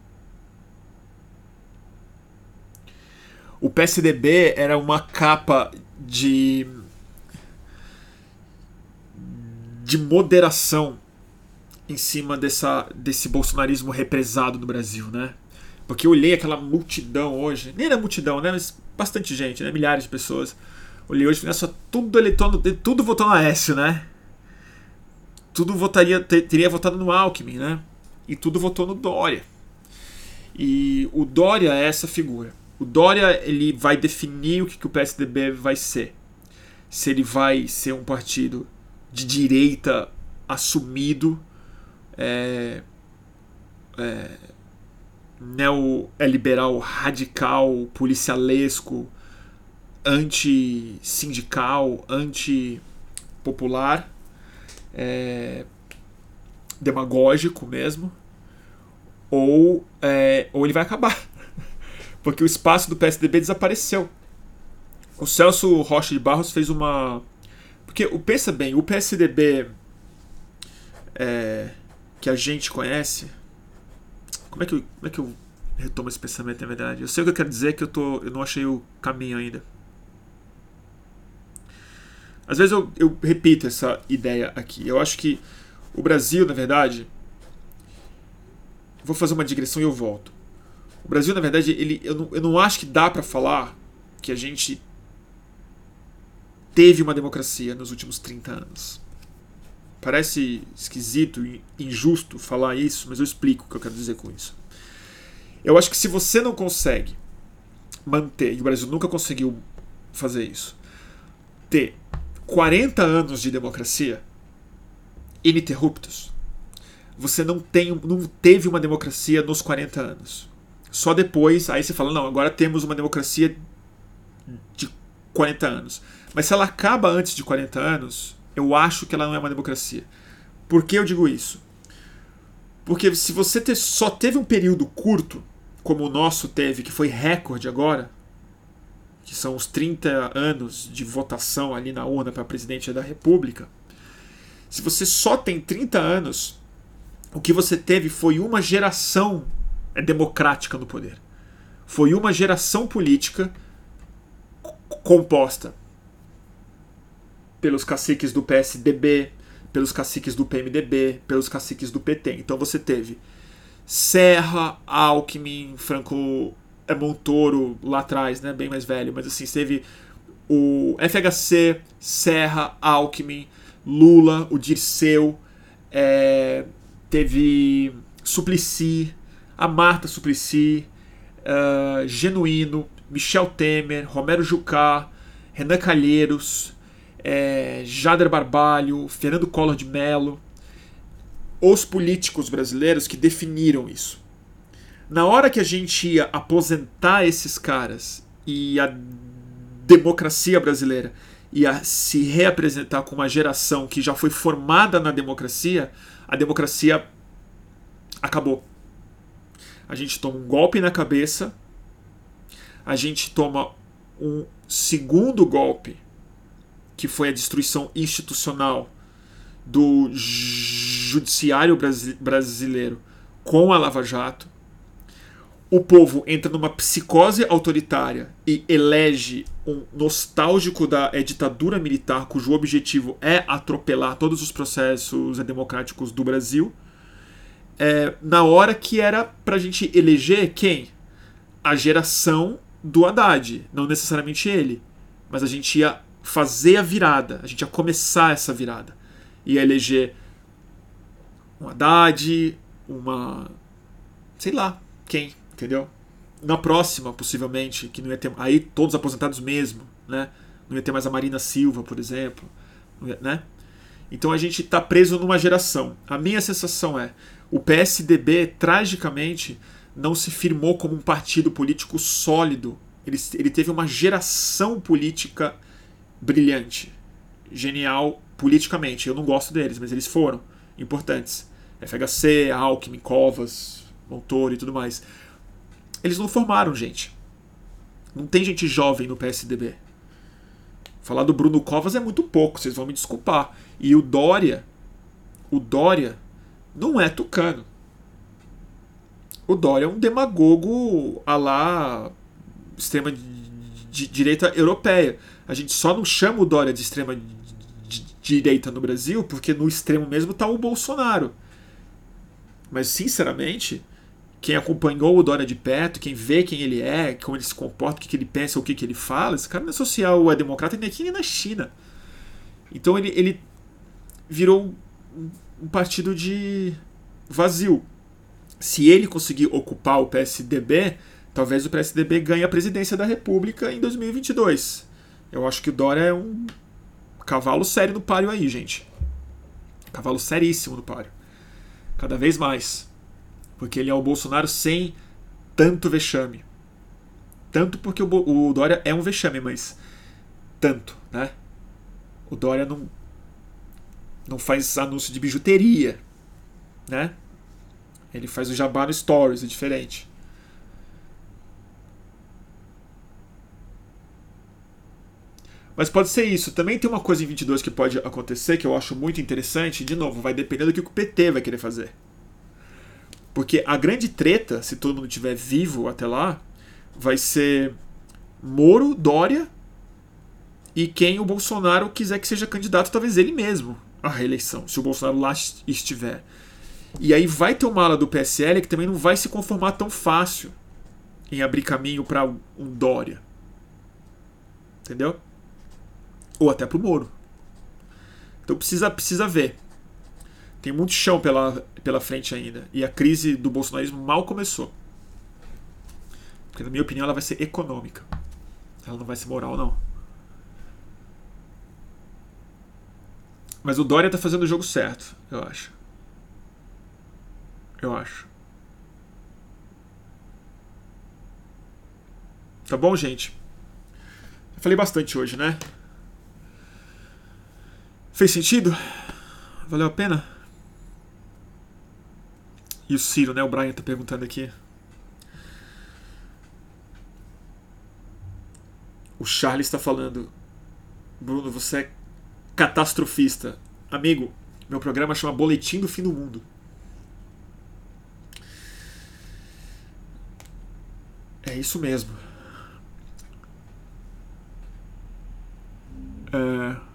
O PSDB era uma capa de. de moderação em cima dessa, desse bolsonarismo represado no Brasil, né? Porque eu olhei aquela multidão hoje, nem era multidão, né? Mas bastante gente, né? Milhares de pessoas. Olhei hoje e só tudo eletrônico, tudo votou no Aécio, né? Tudo votaria, ter, teria votado no Alckmin, né? E tudo votou no Dória. E o Dória é essa figura. O Dória ele vai definir o que, que o PSDB vai ser. Se ele vai ser um partido de direita assumido, é, é, neoliberal radical, policialesco, anti-sindical, anti-popular, é, demagógico mesmo, ou, é, ou ele vai acabar. Porque o espaço do PSDB desapareceu. O Celso Rocha de Barros fez uma. Porque pensa bem, o PSDB é, que a gente conhece como é que eu, como é que eu retomo esse pensamento, na verdade? Eu sei o que eu quero dizer, que eu, tô, eu não achei o caminho ainda. Às vezes eu, eu repito essa ideia aqui. Eu acho que o Brasil, na verdade. Vou fazer uma digressão e eu volto. O Brasil, na verdade, ele, eu, não, eu não acho que dá para falar que a gente teve uma democracia nos últimos 30 anos. Parece esquisito e injusto falar isso, mas eu explico o que eu quero dizer com isso. Eu acho que se você não consegue manter, e o Brasil nunca conseguiu fazer isso, ter 40 anos de democracia ininterruptos, você não, tem, não teve uma democracia nos 40 anos. Só depois, aí você fala, não, agora temos uma democracia de 40 anos. Mas se ela acaba antes de 40 anos, eu acho que ela não é uma democracia. Por que eu digo isso? Porque se você ter, só teve um período curto, como o nosso teve, que foi recorde agora, que são os 30 anos de votação ali na urna para presidente da República, se você só tem 30 anos, o que você teve foi uma geração democrática no poder. Foi uma geração política composta pelos caciques do PSDB, pelos caciques do PMDB, pelos caciques do PT. Então você teve Serra, Alckmin, Franco é Montoro lá atrás, né, bem mais velho, mas assim, teve o FHC, Serra, Alckmin, Lula, o Dirceu, é, teve Suplicy, a Marta Suplicy, uh, Genuíno, Michel Temer, Romero Jucá, Renan Calheiros, é, Jader Barbalho, Fernando Collor de Mello, os políticos brasileiros que definiram isso. Na hora que a gente ia aposentar esses caras e a democracia brasileira ia se reapresentar com uma geração que já foi formada na democracia, a democracia acabou. A gente toma um golpe na cabeça, a gente toma um segundo golpe que foi a destruição institucional do judiciário brasileiro com a Lava Jato. O povo entra numa psicose autoritária e elege um nostálgico da é, ditadura militar, cujo objetivo é atropelar todos os processos democráticos do Brasil. É, na hora que era para a gente eleger quem? A geração do Haddad, não necessariamente ele, mas a gente ia fazer a virada, a gente ia começar essa virada. Ia eleger um Haddad, uma. sei lá, quem, entendeu? Na próxima, possivelmente, que não ia ter. Aí todos aposentados mesmo, né? Não ia ter mais a Marina Silva, por exemplo, né? Então a gente está preso numa geração. A minha sensação é: o PSDB, tragicamente, não se firmou como um partido político sólido. Ele, ele teve uma geração política brilhante, genial politicamente. Eu não gosto deles, mas eles foram importantes. FHC, Alckmin, Covas, Montoro e tudo mais. Eles não formaram gente. Não tem gente jovem no PSDB. Falar do Bruno Covas é muito pouco, vocês vão me desculpar. E o Dória, o Dória não é tucano. O Dória é um demagogo a lá extrema direita europeia. A gente só não chama o Dória de extrema direita no Brasil porque no extremo mesmo está o Bolsonaro. Mas, sinceramente, quem acompanhou o Dória de perto, quem vê quem ele é, como ele se comporta, o que, ele pensa, o que, que ele fala, esse cara não é social, é democrata nem aqui nem na China. Então ele, ele virou um, um partido de vazio. Se ele conseguir ocupar o PSDB, talvez o PSDB ganhe a presidência da República em 2022. Eu acho que o Dória é um cavalo sério no páreo aí, gente. Cavalo seríssimo no páreo. Cada vez mais. Porque ele é o Bolsonaro sem tanto vexame. Tanto porque o, o Dória é um vexame, mas tanto, né? O Dória não, não faz anúncio de bijuteria, né? Ele faz o jabá no Stories, é diferente. Mas pode ser isso. Também tem uma coisa em 22 que pode acontecer que eu acho muito interessante. De novo, vai depender do que o PT vai querer fazer. Porque a grande treta, se todo mundo estiver vivo até lá, vai ser Moro, Dória e quem o Bolsonaro quiser que seja candidato, talvez ele mesmo, à reeleição, se o Bolsonaro lá estiver. E aí vai ter uma ala do PSL que também não vai se conformar tão fácil em abrir caminho para um Dória. Entendeu? Ou até para o Moro. Então precisa, precisa ver. Tem muito chão pela, pela frente ainda. E a crise do bolsonarismo mal começou. Porque, na minha opinião, ela vai ser econômica. Ela não vai ser moral, não. Mas o Dória tá fazendo o jogo certo, eu acho. Eu acho. Tá bom, gente? Eu falei bastante hoje, né? Fez sentido? Valeu a pena? E o Ciro, né? O Brian tá perguntando aqui. O Charles está falando. Bruno, você é catastrofista. Amigo, meu programa chama Boletim do Fim do Mundo. É isso mesmo. É...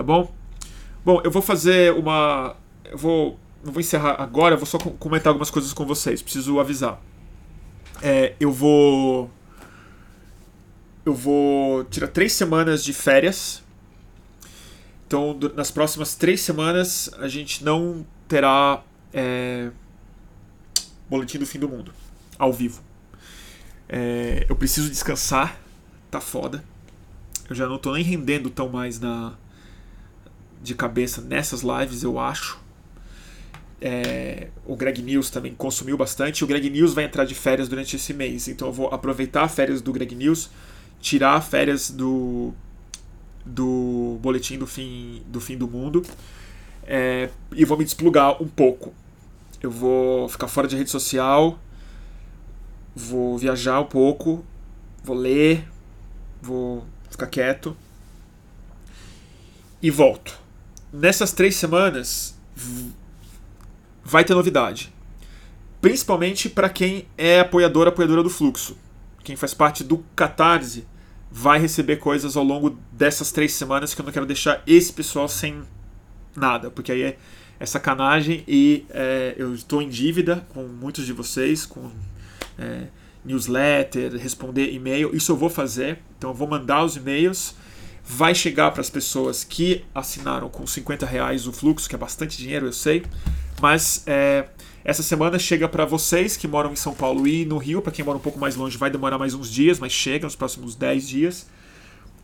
Tá bom? Bom, eu vou fazer uma. Eu vou. Não vou encerrar agora, eu vou só comentar algumas coisas com vocês. Preciso avisar. É, eu vou. Eu vou tirar três semanas de férias. Então, nas próximas três semanas, a gente não terá é, Boletim do Fim do Mundo ao vivo. É, eu preciso descansar, tá foda. Eu já não tô nem rendendo tão mais na de cabeça nessas lives, eu acho. É, o Greg News também consumiu bastante. O Greg News vai entrar de férias durante esse mês, então eu vou aproveitar férias do Greg News, tirar férias do do boletim do fim do fim do mundo é, e vou me desplugar um pouco. Eu vou ficar fora de rede social, vou viajar um pouco, vou ler, vou ficar quieto e volto. Nessas três semanas vai ter novidade. Principalmente para quem é apoiador, apoiadora do fluxo. Quem faz parte do Catarse vai receber coisas ao longo dessas três semanas que eu não quero deixar esse pessoal sem nada, porque aí é, é sacanagem e é, eu estou em dívida com muitos de vocês, com é, newsletter, responder e-mail. Isso eu vou fazer. Então eu vou mandar os e-mails. Vai chegar para as pessoas que assinaram com 50 reais o fluxo, que é bastante dinheiro, eu sei. Mas é, essa semana chega para vocês que moram em São Paulo e no Rio. Para quem mora um pouco mais longe, vai demorar mais uns dias, mas chega nos próximos 10 dias.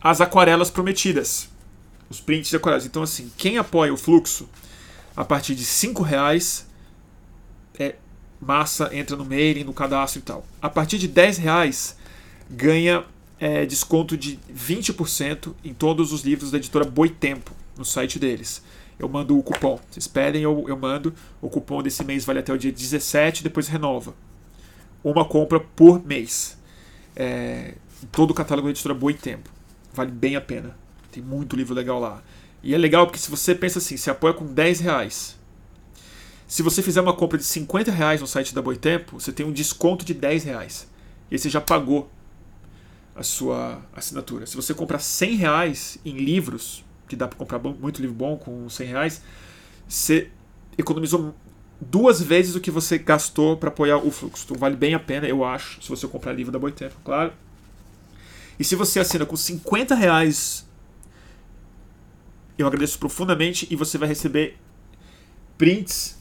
As aquarelas prometidas. Os prints de aquarelas. Então, assim, quem apoia o fluxo a partir de 5 reais é, massa entra no mailing, no cadastro e tal. A partir de 10 reais ganha é, desconto de 20% em todos os livros da editora Boitempo no site deles. Eu mando o cupom. Vocês pedem, eu, eu mando. O cupom desse mês vale até o dia 17, depois renova. Uma compra por mês. É, todo o catálogo da editora Boitempo. Vale bem a pena. Tem muito livro legal lá. E é legal porque se você pensa assim, se apoia com 10 reais se você fizer uma compra de 50 reais no site da Boitempo, você tem um desconto de 10 reais. E aí você já pagou a sua assinatura. Se você comprar 100 reais em livros, que dá para comprar muito livro bom com 100 reais, você economizou duas vezes o que você gastou para apoiar o fluxo. Então vale bem a pena, eu acho, se você comprar livro da Boitempo, claro. E se você assina com 50 reais, eu agradeço profundamente e você vai receber prints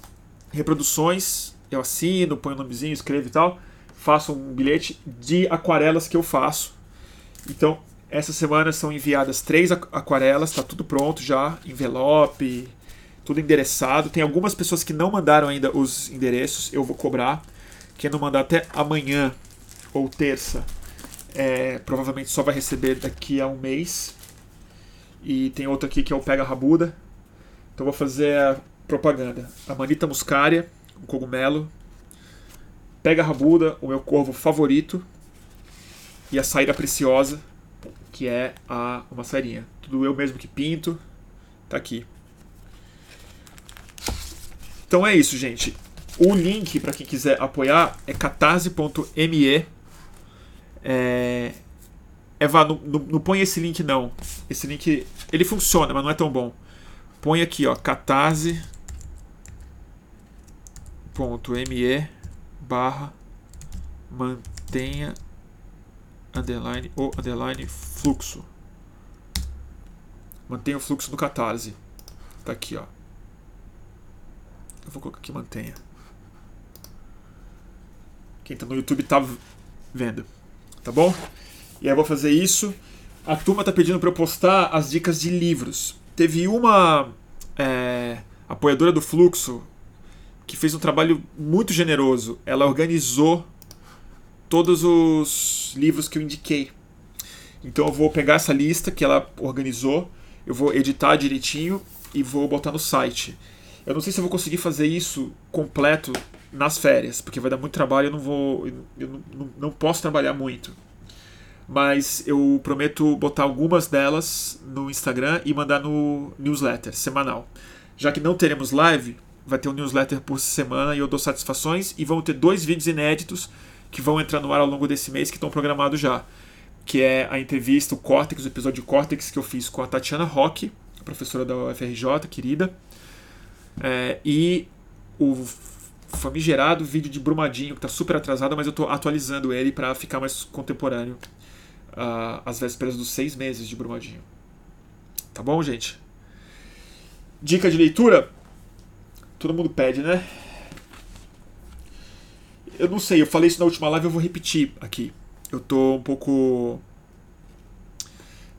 reproduções, eu assino, ponho o nomezinho, escrevo e tal, faço um bilhete de aquarelas que eu faço. Então, essa semana são enviadas três aquarelas, está tudo pronto já, envelope, tudo endereçado. Tem algumas pessoas que não mandaram ainda os endereços, eu vou cobrar. Quem não mandar até amanhã ou terça, é, provavelmente só vai receber daqui a um mês. E tem outro aqui que é o Pega Rabuda. Então vou fazer propaganda. A Manita muscaria, o cogumelo. Pega a rabuda, o meu corvo favorito. E a saíra preciosa, que é a uma sairinha. Tudo eu mesmo que pinto. Tá aqui. Então é isso, gente. O link para quem quiser apoiar é catarse.me. É... Eva, não, não, não põe esse link não. Esse link, ele funciona, mas não é tão bom. Põe aqui, ó, catarse me barra mantenha underline ou underline fluxo. Mantenha o fluxo do Catarse. Tá aqui, ó. Eu vou colocar aqui mantenha. Quem tá no YouTube tá vendo. Tá bom? E aí eu vou fazer isso. A turma tá pedindo para eu postar as dicas de livros. Teve uma é, apoiadora do Fluxo que fez um trabalho muito generoso. Ela organizou todos os livros que eu indiquei. Então eu vou pegar essa lista que ela organizou, eu vou editar direitinho e vou botar no site. Eu não sei se eu vou conseguir fazer isso completo nas férias, porque vai dar muito trabalho, eu não vou eu não, não, não posso trabalhar muito. Mas eu prometo botar algumas delas no Instagram e mandar no newsletter semanal. Já que não teremos live, vai ter um newsletter por semana e eu dou satisfações e vão ter dois vídeos inéditos que vão entrar no ar ao longo desse mês que estão programados já. Que é a entrevista, o Cortex, o episódio Cortex que eu fiz com a Tatiana Roque, professora da UFRJ, querida. É, e o famigerado vídeo de Brumadinho, que está super atrasado, mas eu estou atualizando ele para ficar mais contemporâneo uh, às vésperas dos seis meses de Brumadinho. Tá bom, gente? Dica de leitura? Todo mundo pede, né? Eu não sei, eu falei isso na última live, eu vou repetir aqui. Eu tô um pouco.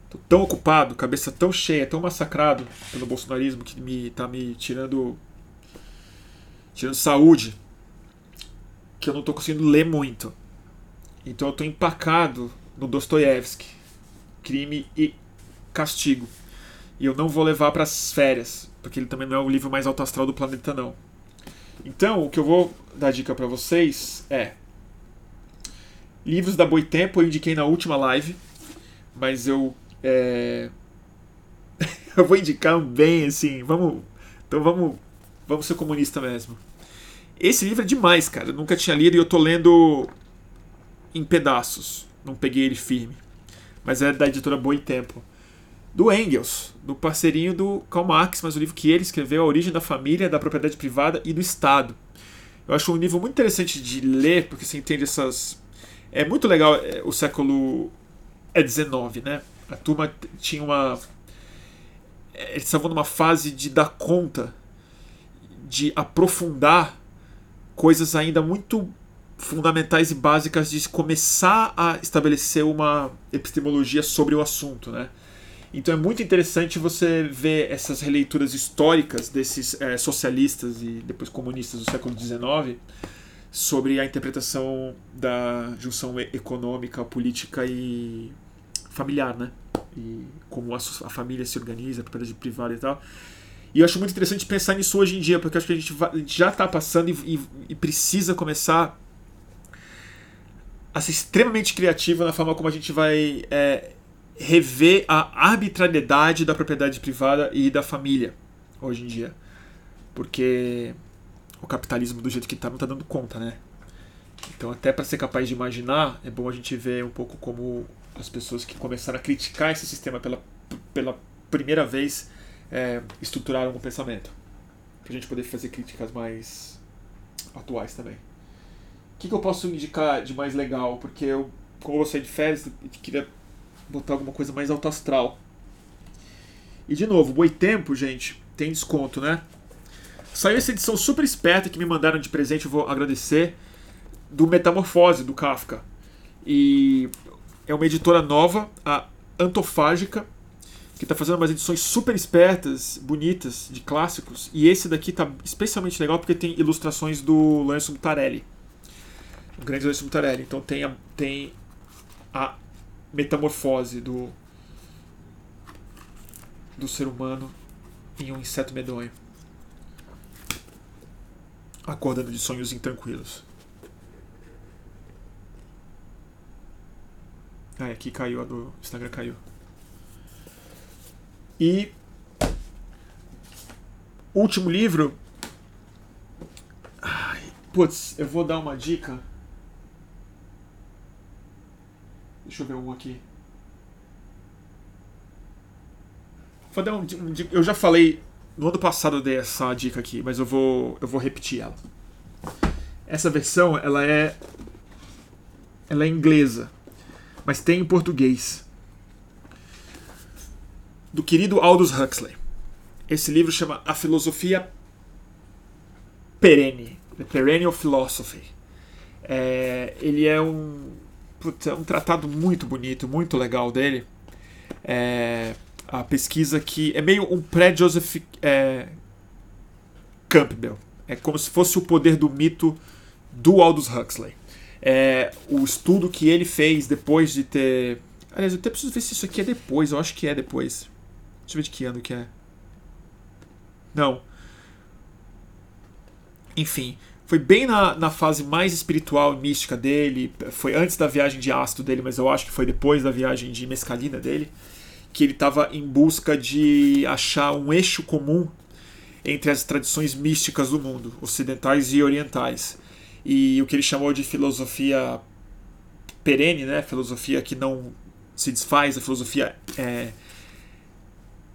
Tô tão ocupado, cabeça tão cheia, tão massacrado pelo bolsonarismo que me tá me tirando. tirando saúde. Que eu não tô conseguindo ler muito. Então eu tô empacado no Dostoiévski. Crime e castigo. E eu não vou levar para as férias, porque ele também não é o livro mais alto astral do planeta não. Então, o que eu vou dar dica para vocês é livros da Boitempo, eu indiquei na última live, mas eu é... eu vou indicar um bem assim, vamos, então vamos, vamos ser comunista mesmo. Esse livro é demais, cara. Eu nunca tinha lido e eu tô lendo em pedaços. Não peguei ele firme. Mas é da editora Boitempo. Do Engels, do parceirinho do Karl Marx, mas o livro que ele escreveu, A Origem da Família, da Propriedade Privada e do Estado. Eu acho um livro muito interessante de ler, porque você entende essas. É muito legal é, o século é 19, né? A turma tinha uma. Eles estavam numa fase de dar conta, de aprofundar coisas ainda muito fundamentais e básicas de começar a estabelecer uma epistemologia sobre o assunto, né? Então é muito interessante você ver essas releituras históricas desses é, socialistas e depois comunistas do século XIX sobre a interpretação da junção econômica, política e familiar, né? E como a, a família se organiza, a propriedade privada e tal. E eu acho muito interessante pensar nisso hoje em dia, porque acho que a gente, a gente já está passando e, e, e precisa começar a ser extremamente criativo na forma como a gente vai é, rever a arbitrariedade da propriedade privada e da família hoje em dia. Porque o capitalismo do jeito que está não está dando conta, né? Então, até para ser capaz de imaginar, é bom a gente ver um pouco como as pessoas que começaram a criticar esse sistema pela, pela primeira vez é, estruturaram o pensamento. Para a gente poder fazer críticas mais atuais também. O que, que eu posso indicar de mais legal? Porque eu, como eu saí de férias, queria botar alguma coisa mais alto astral. E de novo, Boitempo, gente, tem desconto, né? Saiu essa edição super esperta que me mandaram de presente, eu vou agradecer, do Metamorfose, do Kafka. E é uma editora nova, a Antofágica, que está fazendo umas edições super espertas, bonitas, de clássicos. E esse daqui tá especialmente legal porque tem ilustrações do Lourenço Mutarelli. O grande Lourenço Mutarelli. Então tem a, tem a metamorfose do do ser humano em um inseto medonho, acordando de sonhos intranquilos. Ah, aqui caiu a do Instagram caiu. E último livro. Ai, putz, eu vou dar uma dica. Deixa eu ver um aqui. Vou dar um, um, eu já falei no ano passado eu dei essa dica aqui, mas eu vou eu vou repetir ela. Essa versão ela é ela é inglesa, mas tem em português. Do querido Aldous Huxley. Esse livro chama A Filosofia Perene, The Perennial Philosophy É, ele é um, é um tratado muito bonito, muito legal dele. É, a pesquisa que é meio um pré-Joseph é, Campbell. É como se fosse o poder do mito do Aldous Huxley. É, o estudo que ele fez depois de ter. Aliás, eu até preciso ver se isso aqui é depois. Eu acho que é depois. Deixa eu ver de que ano que é. Não. Enfim, foi bem na, na fase mais espiritual e mística dele. Foi antes da viagem de ácido dele, mas eu acho que foi depois da viagem de mescalina dele. Que ele estava em busca de achar um eixo comum entre as tradições místicas do mundo, ocidentais e orientais. E o que ele chamou de filosofia perene, né? filosofia que não se desfaz, a filosofia é,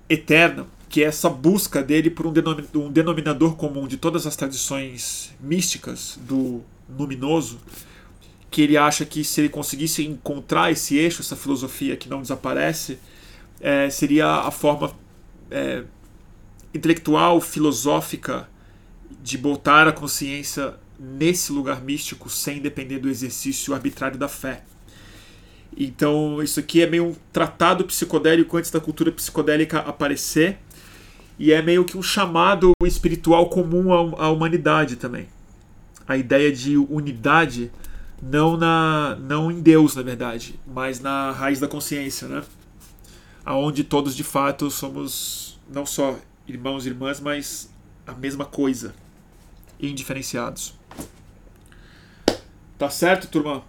eterna, que é essa busca dele por um, um denominador comum de todas as tradições místicas do luminoso, que ele acha que se ele conseguisse encontrar esse eixo, essa filosofia que não desaparece, é, seria a forma é, intelectual, filosófica de botar a consciência nesse lugar místico sem depender do exercício arbitrário da fé. Então, isso aqui é meio um tratado psicodélico antes da cultura psicodélica aparecer, e é meio que um chamado espiritual comum à, humanidade também. A ideia de unidade, não, na, não em Deus, na verdade, mas na raiz da consciência, né? Aonde todos de fato somos não só irmãos e irmãs, mas a mesma coisa, indiferenciados. Tá certo, turma?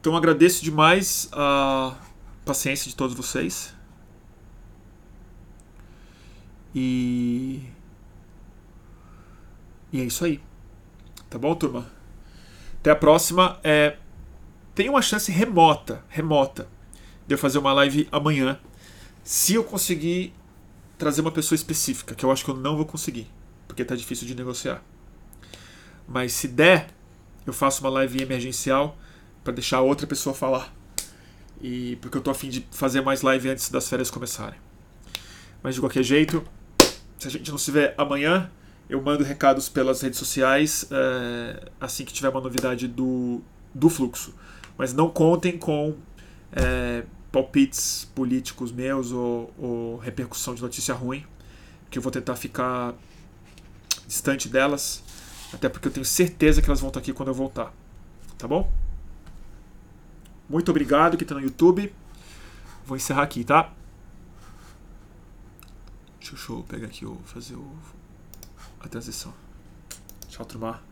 Então agradeço demais a paciência de todos vocês. E. E é isso aí. Tá bom, turma? Até a próxima. É... Tem uma chance remota, remota, de eu fazer uma live amanhã. Se eu conseguir trazer uma pessoa específica, que eu acho que eu não vou conseguir, porque tá difícil de negociar. Mas se der, eu faço uma live emergencial para deixar outra pessoa falar. E porque eu tô afim de fazer mais live antes das férias começarem. Mas de qualquer jeito, se a gente não se vê amanhã, eu mando recados pelas redes sociais é, assim que tiver uma novidade do, do fluxo. Mas não contem com é, palpites políticos meus ou, ou repercussão de notícia ruim, que eu vou tentar ficar distante delas, até porque eu tenho certeza que elas vão estar aqui quando eu voltar. Tá bom? Muito obrigado que está no YouTube. Vou encerrar aqui, tá? Deixa eu pegar aqui, o, fazer o, a transição. Tchau, turma.